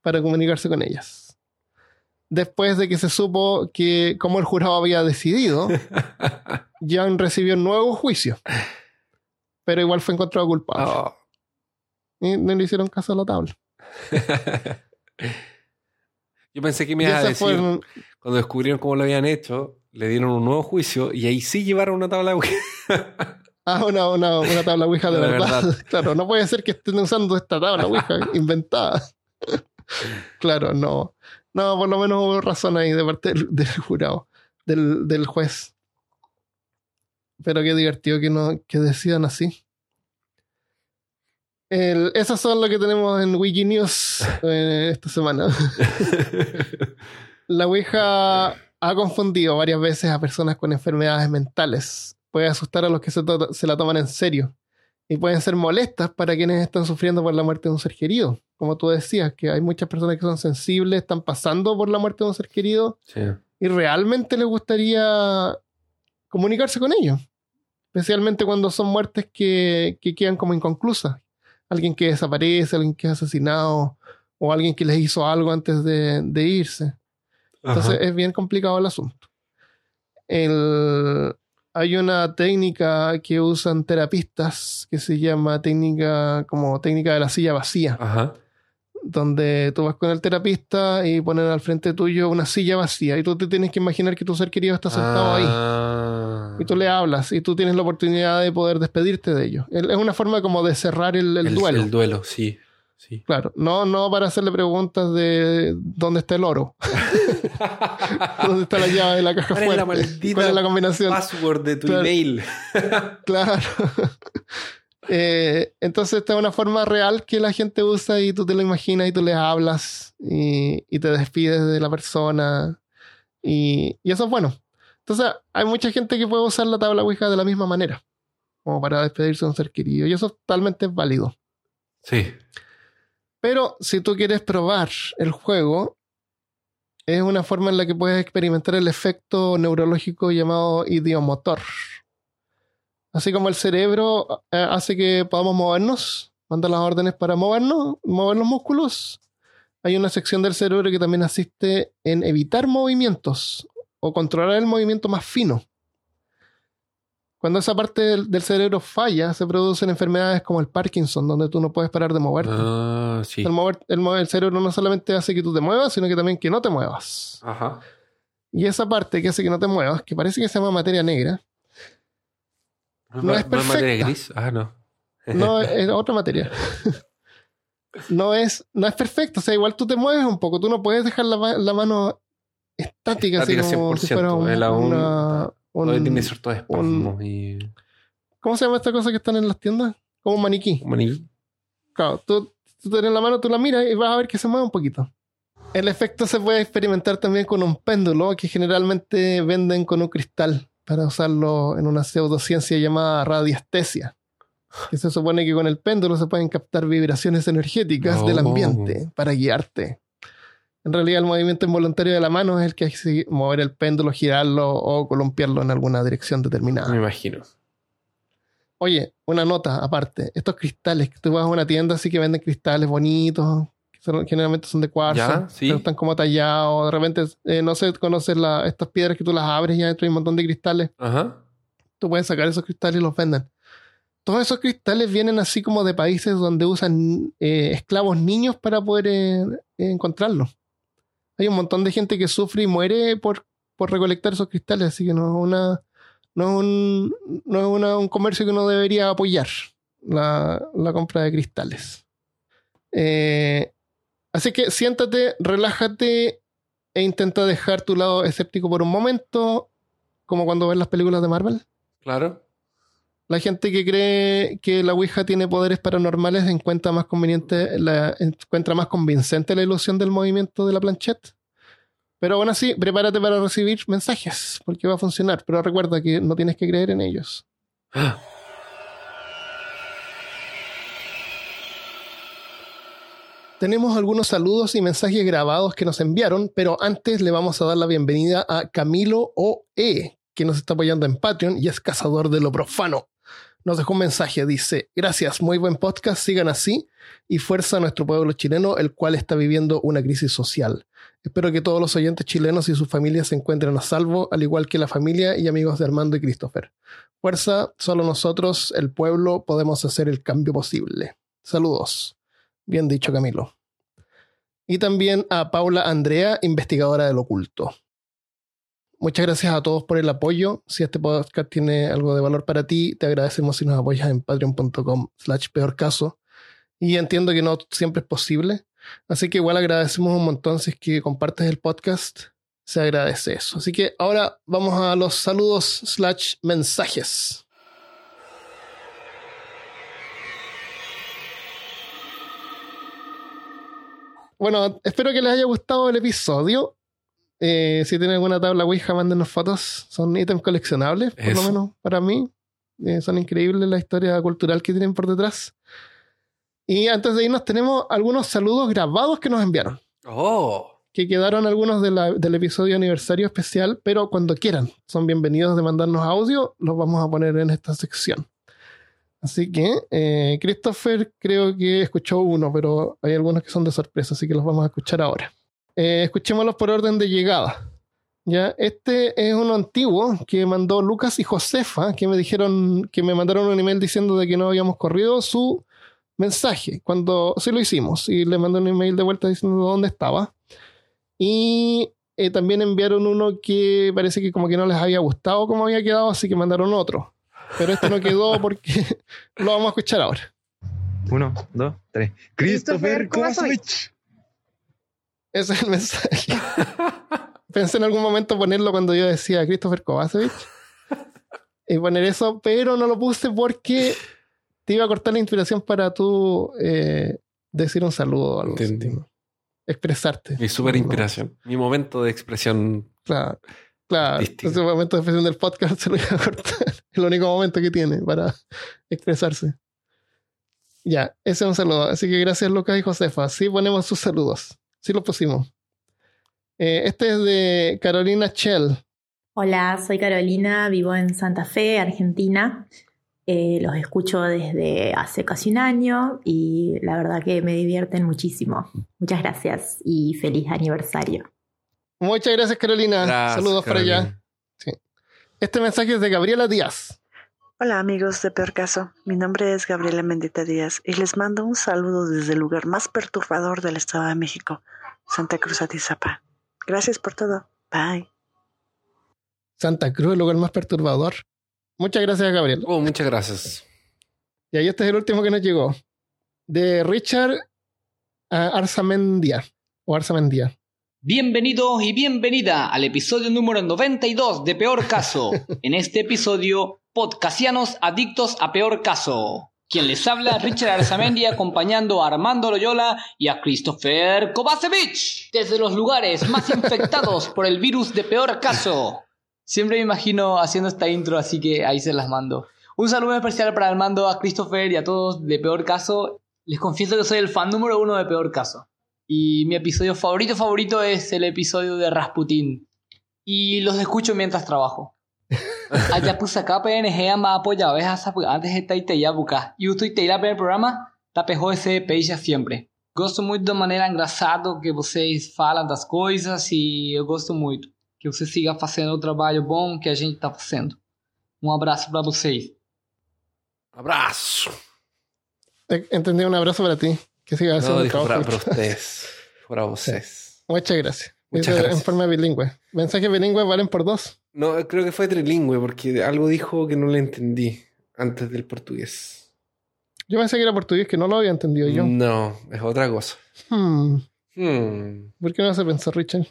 para comunicarse con ellas. Después de que se supo que como el jurado había decidido, [LAUGHS] Young recibió un nuevo juicio, pero igual fue encontrado culpable. Oh. Y no le hicieron caso a la tabla. [LAUGHS] Yo pensé que me ibas a decir, cuando descubrieron cómo lo habían hecho, le dieron un nuevo juicio y ahí sí llevaron una tabla de Ouija. ah, una, una, una tabla Ouija de, [LAUGHS] verdad. verdad. [LAUGHS] claro, no puede ser que estén usando esta tabla Ouija [LAUGHS] inventada. claro, no. No, por lo menos hubo razón ahí de parte del, del jurado, del, del juez. Pero qué divertido que, no, que decidan así. El, esas son lo que tenemos en Wikinews eh, esta semana. la Ouija ha confundido varias veces a personas con enfermedades mentales. Puede asustar a los que se, se la toman en serio. Y pueden ser molestas para quienes están sufriendo por la muerte de un ser querido. Como tú decías, que hay muchas personas que son sensibles, están pasando por la muerte de un ser querido. Sí. Y realmente les gustaría comunicarse con ellos. Especialmente cuando son muertes que, que quedan como inconclusas. Alguien que desaparece, alguien que es asesinado, o alguien que les hizo algo antes de, de irse. Entonces Ajá. es bien complicado el asunto. El- hay una técnica que usan terapistas que se llama técnica como técnica de la silla vacía, Ajá. donde tú vas con el terapista y ponen al frente tuyo una silla vacía y tú te tienes que imaginar que tu ser querido está sentado ahí. Ah. Y tú le hablas y tú tienes la oportunidad de poder despedirte de ellos. El- Es una forma como de cerrar el, el duelo. El duelo, sí. Sí. Claro, no, no para hacerle preguntas de dónde está el oro, [LAUGHS] dónde está la llave de la caja ¿Cuál es la fuerte, cuál es la combinación. Password de tu Claro. email. [LAUGHS] Claro. Eh, entonces, esta es una forma real que la gente usa y tú te lo imaginas y tú les hablas y, y te despides de la persona. Y, y eso es bueno. Entonces, hay mucha gente que puede usar la tabla Ouija de la misma manera, como para despedirse de un ser querido. Y eso totalmente es válido. Sí. Pero si tú quieres probar el juego, es una forma en la que puedes experimentar el efecto neurológico llamado idiomotor. Así como el cerebro eh, hace que podamos movernos, manda las órdenes para movernos, mover los músculos, hay una sección del cerebro que también asiste en evitar movimientos o controlar el movimiento más fino. Cuando esa parte del, del cerebro falla, se producen enfermedades como el Parkinson, donde tú no puedes parar de moverte. Ah, sí. El, mover, el, mover- el cerebro no solamente hace que tú te muevas, sino que también que no te muevas. Ajá. Y esa parte que hace que no te muevas, que parece que se llama materia negra, No es materia perfecta. gris? Ah, no. no [LAUGHS] es, otra materia. No es, no es perfecto, o sea, igual tú te mueves un poco, tú no puedes dejar la, ma- la mano estática, así Estática como si 100%, fuera un- una- un- tiene ciertos espasmos y... ¿Cómo se llama esta cosa que están en las tiendas? Como un maniquí. un maní. Claro, tú, tú tienes la mano, tú la miras y vas a ver que se mueve un poquito. El efecto se puede experimentar también con un péndulo que generalmente venden con un cristal para usarlo en una pseudociencia llamada radiestesia. Que se supone que con el péndulo se pueden captar vibraciones energéticas del Oh. ambiente para guiarte. En realidad el movimiento involuntario de la mano es el que hace mover el péndulo, girarlo o columpiarlo en alguna dirección determinada. Me imagino. Oye, una nota aparte. Estos cristales, que tú vas a una tienda así que venden cristales bonitos, que son- generalmente son de cuarzo, sí. pero están como tallados. De repente, eh, no sé, conoces la- estas piedras que tú las abres y adentro hay un montón de cristales. Ajá. Tú puedes sacar esos cristales y los venden. Todos esos cristales vienen así como de países donde usan eh, esclavos niños para poder eh, encontrarlos. Hay un montón de gente que sufre y muere por, por recolectar esos cristales, así que no es una no es un, no es una- un comercio que uno debería apoyar, la, la compra de cristales. Eh, así que siéntate, relájate e intenta dejar tu lado escéptico por un momento, como cuando ves las películas de Marvel. Claro. La gente que cree que la Ouija tiene poderes paranormales encuentra más conveniente, la, encuentra más convincente la ilusión del movimiento de la planchette. Pero aún así, prepárate para recibir mensajes, porque va a funcionar. Pero recuerda que no tienes que creer en ellos. [GASPS] Tenemos algunos saludos y mensajes grabados que nos enviaron, pero antes le vamos a dar la bienvenida a Camilo OE, que nos está apoyando en Patreon y es cazador de lo profano. Nos dejó un mensaje, dice, gracias, muy buen podcast, sigan así y fuerza a nuestro pueblo chileno, el cual está viviendo una crisis social. Espero que todos los oyentes chilenos y sus familias se encuentren a salvo, al igual que la familia y amigos de Armando y Christopher. Fuerza, solo nosotros, el pueblo, podemos hacer el cambio posible. Saludos. Bien dicho, Camilo. Y también a Paula Andrea, investigadora del oculto. Muchas gracias a todos por el apoyo. Si este podcast tiene algo de valor para ti, te agradecemos si nos apoyas en patreon.com slash peor caso. Y entiendo que no siempre es posible. Así que igual agradecemos un montón si es que compartes el podcast. Se agradece eso. Así que ahora vamos a los saludos slash mensajes. bueno, espero que les haya gustado el episodio. Eh, si tienen alguna tabla Ouija, mándenos fotos. Son ítems coleccionables, por lo menos para mí. Eh, son increíbles la historia cultural que tienen por detrás. Y antes de irnos, tenemos algunos saludos grabados que nos enviaron. Oh. Que quedaron algunos de la- del episodio aniversario especial, pero cuando quieran, son bienvenidos de mandarnos audio, los vamos a poner en esta sección. Así que, eh, Christopher creo que escuchó uno, pero hay algunos que son de sorpresa, así que los vamos a escuchar ahora. Eh, escuchémoslos por orden de llegada. Ya, este es uno antiguo que mandó Lucas y Josefa, que me dijeron, que me mandaron un email diciendo de que no habíamos corrido su mensaje, cuando sí lo hicimos, y le mandé un email de vuelta diciendo dónde estaba. Y eh, también enviaron uno que parece que como que no les había gustado cómo había quedado, así que mandaron otro. Pero este no quedó [LAUGHS] porque [LAUGHS] lo vamos a escuchar ahora. Uno, dos, tres. Christopher Christopher Kovacevic. Ese es el mensaje. [LAUGHS] Pensé en algún momento ponerlo cuando yo decía Christopher Kovacevic y poner eso, pero no lo puse porque te iba a cortar la inspiración para tú eh, decir un saludo o algo. Expresarte. Mi super inspiración. Mi momento de expresión. Claro, claro. Ese momento de expresión del podcast [LAUGHS] se lo iba a cortar. El único momento que tiene para expresarse. Ya, ese es un saludo. Así que gracias Lucas y Josefa. Sí ponemos sus saludos. Sí lo pusimos. Eh, este es de Carolina Chell. Hola, soy Carolina, vivo en Santa Fe, Argentina. Eh, los escucho desde hace casi un año y la verdad que me divierten muchísimo. Muchas gracias y feliz aniversario. Muchas gracias Carolina. Gracias, Saludos para allá. Carolina. Este mensaje es de Gabriela Díaz. Hola amigos de Peor Caso, mi nombre es Gabriela Mendita Díaz y les mando un saludo desde el lugar más perturbador del Estado de México, Santa Cruz Atizapa. Gracias por todo. Bye. Santa Cruz, el lugar más perturbador. Muchas gracias Gabriela. Oh, muchas gracias. Y ahí este es el último que nos llegó. De Richard ah, Arzamendia. O Arzamendia. Bienvenidos y bienvenida al episodio número 92 de Peor Caso. En este episodio, podcasianos adictos a Peor Caso. Quien les habla, Richard Arzamendi, acompañando a Armando Loyola y a Christopher Kovacevic, desde los lugares más infectados por el virus de Peor Caso. Siempre me imagino haciendo esta intro, así que ahí se las mando. Un saludo especial para Armando, a Christopher y a todos de Peor Caso. Les confieso que soy el fan número uno de Peor Caso. Y mi episodio favorito favorito es el episodio de Rasputin. Y los escucho mientras trabajo. [LAUGHS] Ayapusa ka PNG ama apoya ovejas antes de taite ya buka. E o tuitei lá pelo programa, tapejou esse peixe sempre. Gosto muito da maneira engraçada que vocês falam das coisas e eu gosto muito. Que você siga fazendo o trabalho bom que a gente tá fazendo. Um abraço para vocês. Abrazo. Eh, Entendí un abrazo para ti. Que siga haciendo No, el dijo trabajo. para, [LAUGHS] para ustedes. Para ustedes. Muchas gracias. Muchas gracias. En forma bilingüe. Mensajes bilingües valen por dos. No, creo que fue trilingüe porque algo dijo que no le entendí antes del portugués. Yo pensé que era portugués, que no lo había entendido yo. No, es otra cosa. Hmm. Hmm, ¿Por qué no se pensó, Richard?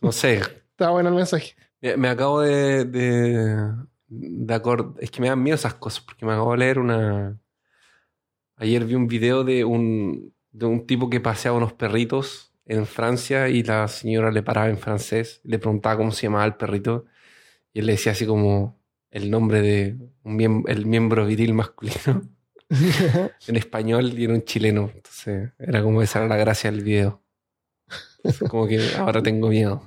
no sé. [LAUGHS] Estaba bueno el mensaje. Me, me acabo de, de, de acordar. Es que me dan miedo esas cosas porque me acabo de leer una. Ayer vi un video de un, de un tipo que paseaba unos perritos en Francia y la señora le paraba en francés, le preguntaba cómo se llamaba el perrito y él le decía así como el nombre de un miem- el miembro viril masculino [LAUGHS] en español y era un chileno. Entonces era como esa era la gracia del video. Entonces, como que ahora tengo miedo.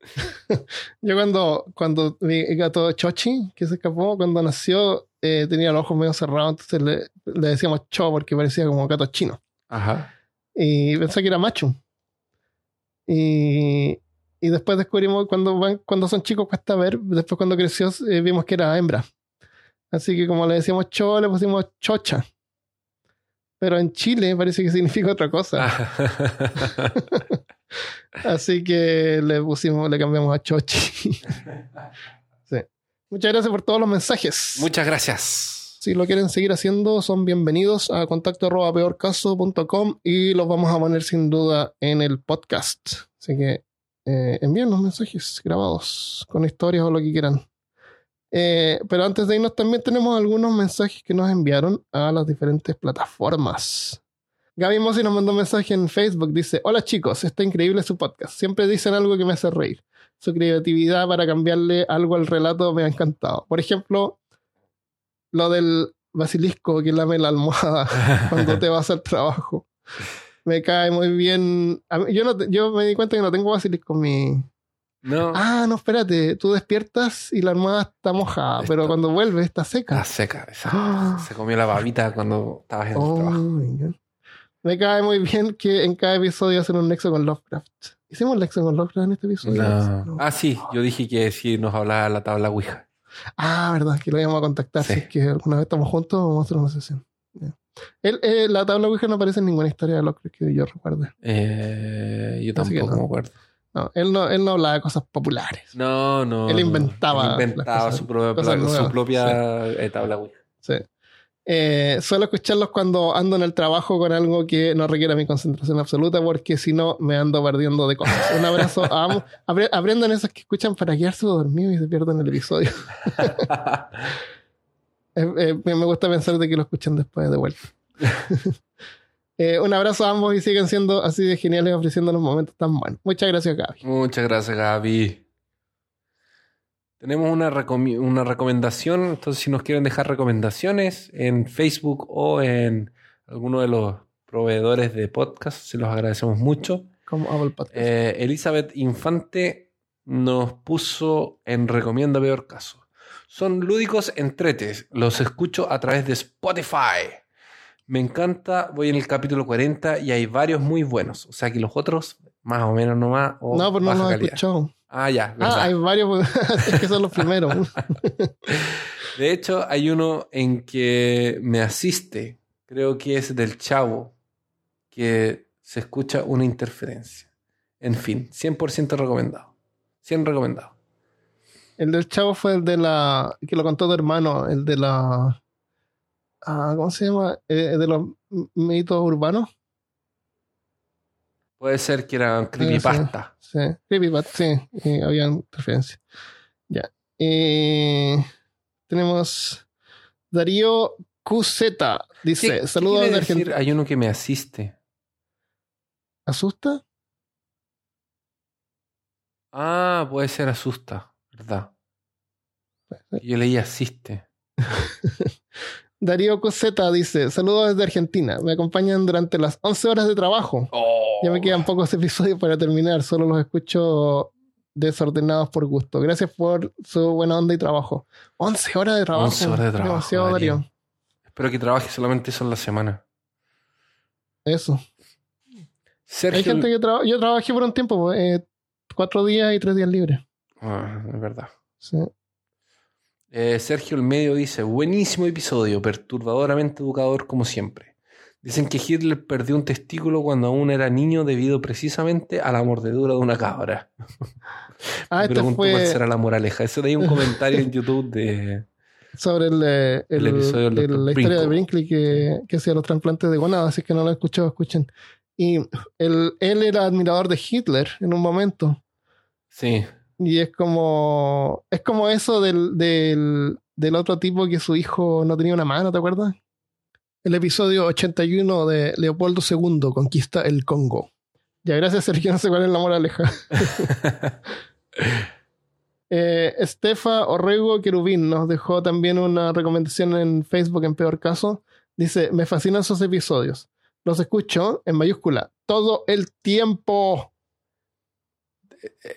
[LAUGHS] Yo cuando, cuando mi gato Chochi, que se escapó, cuando nació, eh, tenía los ojos medio cerrados, entonces le, le decíamos Cho porque parecía como gato chino. Ajá. Y pensé que era macho. Y, y después descubrimos cuando van, cuando son chicos cuesta ver, después cuando creció eh, vimos que era hembra. Así que como le decíamos Cho, le pusimos Chocha. Pero en Chile parece que significa otra cosa. [LAUGHS] Así que le pusimos, le cambiamos a Chochi. [LAUGHS] Sí. Muchas gracias por todos los mensajes. Muchas gracias. Si lo quieren seguir haciendo, son bienvenidos a contacto arroba peorcaso.com y los vamos a poner sin duda en el podcast. Así que eh, envíen los mensajes grabados con historias o lo que quieran. Eh, pero antes de irnos también tenemos algunos mensajes que nos enviaron a las diferentes plataformas. Gaby Mossi nos mandó un mensaje en Facebook. Dice: Hola chicos, está increíble su podcast. Siempre dicen algo que me hace reír. Su creatividad para cambiarle algo al relato me ha encantado. Por ejemplo, lo del basilisco que lame la almohada [LAUGHS] cuando te vas al trabajo. Me cae muy bien. Mí- yo, no, yo me di cuenta que no tengo basilisco en mi. No. Ah, no, espérate. Tú despiertas y la almohada está mojada, pero cuando vuelve está seca. Está seca. Ah. Se comió la babita cuando estabas en el Oh, trabajo. my God. Me cae muy bien que en cada episodio hacen un nexo con Lovecraft. ¿Hicimos nexo con Lovecraft en este episodio? No. No. Ah, sí, yo dije que sí nos hablaba la tabla Ouija. Ah, verdad, que lo íbamos a contactar. Sí. Si es que alguna vez estamos juntos, vamos a hacer una sesión. Ya. Él, eh, la tabla Ouija no aparece en ninguna historia de Lovecraft que yo recuerde. Eh, yo tampoco no. me acuerdo. No, él no, él no hablaba de cosas populares. No, no. Él inventaba Él inventaba cosas- su propia, cosas su propia eh, tabla Ouija. Sí. Eh, suelo escucharlos cuando ando en el trabajo con algo que no requiera mi concentración absoluta, porque si no me ando perdiendo de cosas. Un abrazo a ambos. [LAUGHS] Apre- aprendan esos que escuchan para quedarse dormidos y se pierden el episodio. [LAUGHS] Eh, me gusta pensar de que lo escuchan después de vuelta. [LAUGHS] Eh, un abrazo a ambos y siguen siendo así de geniales ofreciéndonos momentos tan buenos. Muchas gracias, Gaby. Muchas gracias, Gaby. Tenemos una, una recomendación, entonces si nos quieren dejar recomendaciones en Facebook o en alguno de los proveedores de podcast, se los agradecemos mucho. Como Apple Podcast. Eh, Elizabeth Infante nos puso en Recomienda Peor Caso. Son lúdicos entretes, los escucho a través de Spotify. Me encanta, voy en el capítulo 40 y hay varios muy buenos. O sea que los otros, más o menos nomás, o no, pero no baja lo he escuchado. Ah, ya, verdad. Ah, hay varios. [LAUGHS] es que son los primeros. [LAUGHS] De hecho, hay uno en que me asiste, creo que es del chavo, que se escucha una interferencia. En fin, 100% recomendado. 100 recomendado. El del chavo fue el de la. que lo contó tu hermano, el de la. ah, ¿Cómo se llama? Eh, de los mitos urbanos. Puede ser que era creepypasta. Sí, Creepypasta, sí, y había referencias. Ya. Eh, tenemos Darío QZ. Dice: ¿Qué- qué Saludos de? Argentina. Hay uno que me asiste. ¿Asusta? Ah, puede ser asusta, ¿verdad? Yo leí asiste. [LAUGHS] Darío QZ dice: Saludos desde Argentina. Me acompañan durante las 11 horas de trabajo. Ya me quedan pocos episodios para terminar, solo los escucho desordenados por gusto. Gracias por su buena onda y trabajo. 11 horas de trabajo. 11 horas de trabajo, Demasiado, Darío. Darío. Espero que trabaje solamente eso en la semana. Eso. Sergio. Hay gente que trabaja. Yo trabajé por un tiempo, eh, cuatro días y tres días libres. Ah, es verdad. Sí. Eh, Sergio el Medio dice, buenísimo episodio, perturbadoramente educador como siempre. Dicen que Hitler perdió un testículo cuando aún era niño debido precisamente a la mordedura de una cabra. [LAUGHS] Ah, Me este pregunto cuál fue será la moraleja. Eso de ahí un comentario en YouTube de... [LAUGHS] sobre el, eh, El el- episodio el- Dr. la historia de Brinkley. Brinkley que, que hacía los trasplantes de gonada, así que no lo he escuchado, escuchen. Y él, él era admirador de Hitler en un momento. Sí, Y es como. Es como eso del, del, del otro tipo que su hijo no tenía una mano, ¿te acuerdas? El episodio 81 de Leopoldo II conquista el Congo. Ya, gracias, Sergio. No sé cuál es la moraleja. [LAUGHS] eh, Estefa Orrego Querubín nos dejó también una recomendación en Facebook, en peor caso. Dice: Me fascinan esos episodios. Los escucho en mayúscula todo el tiempo.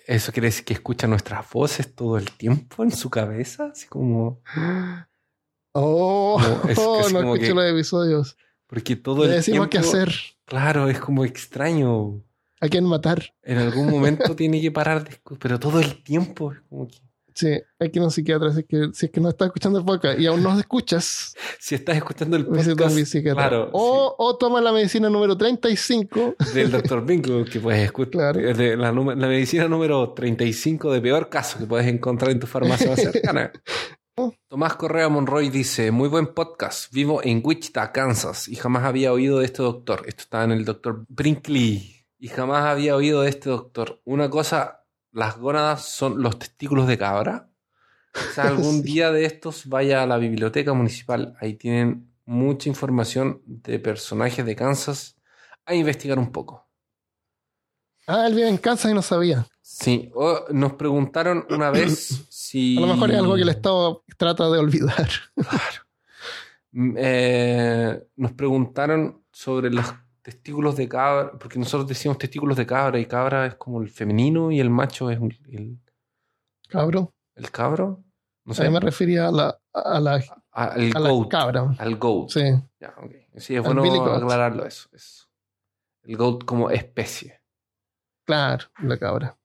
Eso quiere decir que escucha nuestras voces todo el tiempo en su cabeza, así como... Oh, [LAUGHS] No, es- oh, es no como escucho que- los episodios. Porque todo Le el decimos tiempo... qué hacer, Claro, es como extraño. a quién matar. En algún momento tiene que parar de pero todo el tiempo es como que... Sí, hay que ir a un psiquiatra. Así que, si es que no estás escuchando el podcast y aún no escuchas, [LAUGHS] Si estás escuchando el podcast claro, o, o toma la medicina número 35. sí, del [LAUGHS] Dr. Bingo, que puedes escuchar, Claro. de la, la medicina número 35 de peor caso que puedes encontrar en tu farmacia más cercana. [LAUGHS] Tomás Correa Monroy dice, muy buen podcast, vivo en Wichita, Kansas, y jamás había oído de este doctor. Esto está en el doctor Brinkley. Y jamás había oído de este doctor. Una cosa, las gónadas son los testículos de cabra. O sea, [LAUGHS] algún día de estos vaya a la biblioteca municipal. Ahí tienen mucha información de personajes de Kansas a investigar un poco. Ah, él vive en Kansas y no sabía. Sí, o nos preguntaron una [COUGHS] vez si... A lo mejor es algo que el Estado trata de olvidar. Mm, eh, nos preguntaron sobre los testículos de cabra, porque nosotros decimos testículos de cabra y cabra es como el femenino y el macho es el, Cabro. el cabro. No sé. sea, me refería a la, a la, a- al a la goat. cabra. Al goat. Sí, Ya, ok. Sí, es Al bueno aclararlo eso, eso. El goat como especie. claro, la cabra.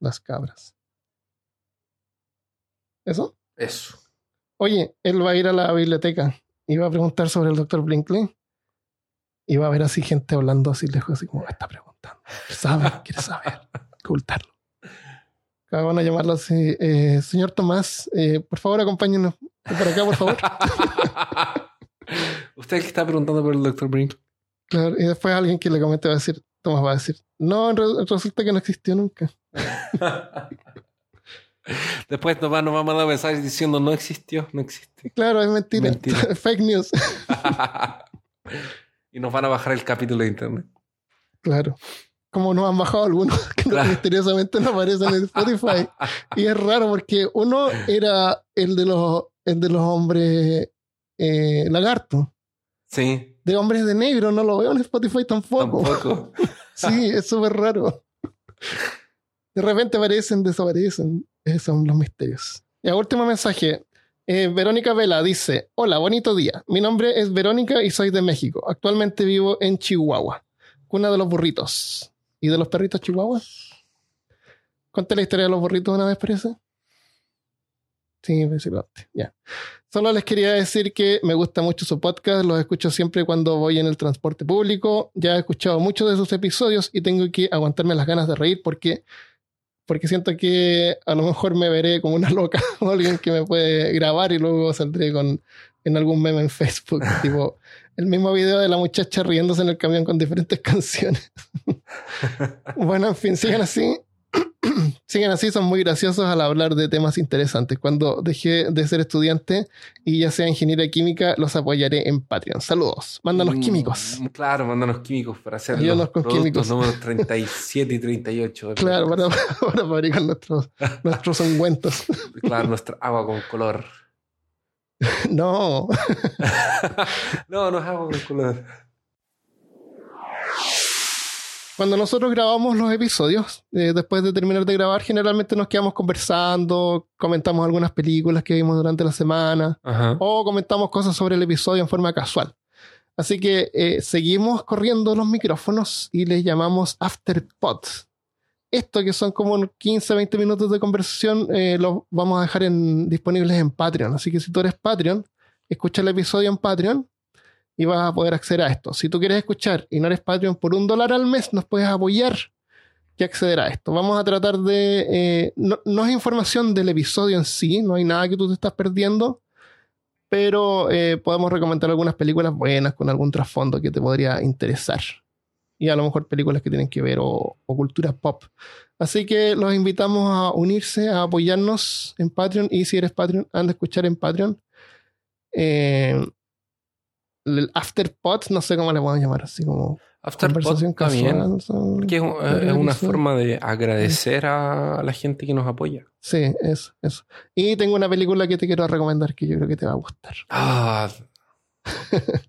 Las cabras. ¿Eso? Eso. Oye, él va a ir a la biblioteca y va a preguntar sobre el doctor Brinkley. Y va a ver así gente hablando así lejos, así como está preguntando. ¿Sabe? ¿Quiere saber? [LAUGHS] Ocultarlo. Van a llamarlo así. eh, señor Tomás, eh, por favor, acompáñenos por acá, por favor. [LAUGHS] Usted que está preguntando por el Dr. Brink. Claro, y después alguien que le comente va a decir, Tomás va a decir, no, re- resulta que no existió nunca. [LAUGHS] Después nos van, nos va a mandar mensajes diciendo no existió, no existe. Claro, es mentira. Mentira. Fake news. Y nos van a bajar el capítulo de internet. Claro. Como nos han bajado algunos [LAUGHS] que Claro. misteriosamente no aparecen en Spotify. Y es raro porque uno era el de los, el de los hombres eh, lagarto. Sí, De hombres de negro no lo veo en Spotify tampoco. tampoco. [LAUGHS] Sí, es súper raro. De repente aparecen, desaparecen. Esos son los misterios. Y a último mensaje. Eh, Verónica Vela dice: Hola, bonito día. Mi nombre es Verónica y soy de México. Actualmente vivo en Chihuahua, cuna de los burritos. ¿Y de los perritos chihuahuas? Conté la historia de los burritos una vez, parece. Sí. Ya. Solo les quería decir que me gusta mucho su podcast, los escucho siempre cuando voy en el transporte público. Ya he escuchado muchos de sus episodios y tengo que aguantarme las ganas de reír porque, porque siento que a lo mejor me veré como una loca [LAUGHS] o alguien que me puede grabar y luego saldré con en algún meme en Facebook, [LAUGHS] tipo el mismo video de la muchacha riéndose en el camión con diferentes [LAUGHS] canciones. bueno, en fin, sigan así. [CLEARS THROAT] Sigan así, son muy graciosos al hablar de temas interesantes. Cuando deje de ser estudiante y ya sea ingeniera química, los apoyaré en Patreon. Saludos. Mándanos Mm, químicos. Claro, mándanos químicos para hacer Ayúdanos los con químicos. números [LAUGHS] 37 y 38. de Claro, para, [LAUGHS] para fabricar nuestros, [LAUGHS] nuestros ungüentos. Claro, nuestra agua con color. No. no, no es agua con color. Cuando nosotros grabamos los episodios, eh, después de terminar de grabar, generalmente nos quedamos conversando, comentamos algunas películas que vimos durante la semana Ajá. o comentamos cosas sobre el episodio en forma casual. Así que eh, seguimos corriendo los micrófonos y les llamamos Afterpod. Esto que son como unos 15, 20 minutos de conversación, eh, los vamos a dejar en- disponibles en Patreon. Así que si tú eres Patreon, escucha el episodio en Patreon y vas a poder acceder a esto. Si tú quieres escuchar y no eres Patreon por un dólar al mes, nos puedes apoyar y acceder a esto. Vamos a tratar de... eh, no, es información del episodio en sí, no hay nada que tú te estás perdiendo, pero eh, podemos recomendar algunas películas buenas con algún trasfondo que te podría interesar. Y a lo mejor películas que tienen que ver o, o cultura pop. Así que los invitamos a unirse, a apoyarnos en Patreon. Y si eres Patreon, anda a escuchar en Patreon. Eh, el Afterpod, no sé cómo le podemos llamar, así como After conversación está bien. casual. son- Porque es, Podría una forma de agradecer a la gente que nos apoya. Sí, eso, eso. Y tengo una película que te quiero recomendar que yo creo que te va a gustar. Ah, [LAUGHS]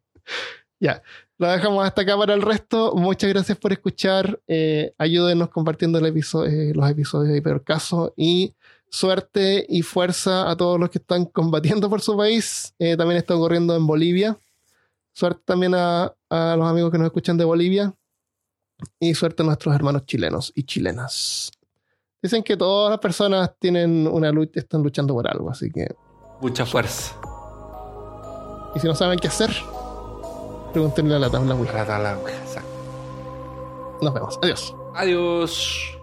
Ya, lo dejamos hasta acá para el resto. Muchas gracias por escuchar. Eh, ayúdenos compartiendo el episo- eh, los episodios de Peor Caso. Y suerte y fuerza a todos los que están combatiendo por su país. Eh, también está ocurriendo en Bolivia. Suerte también a, a los amigos que nos escuchan de Bolivia. Y suerte a nuestros hermanos chilenos y chilenas. Dicen que todas las personas tienen una lucha, están luchando por algo, así que. mucha fuerza. Y si no saben qué hacer, pregúntenle a la tabla Ouija. La- Exacto. Nos vemos. Adiós. Adiós.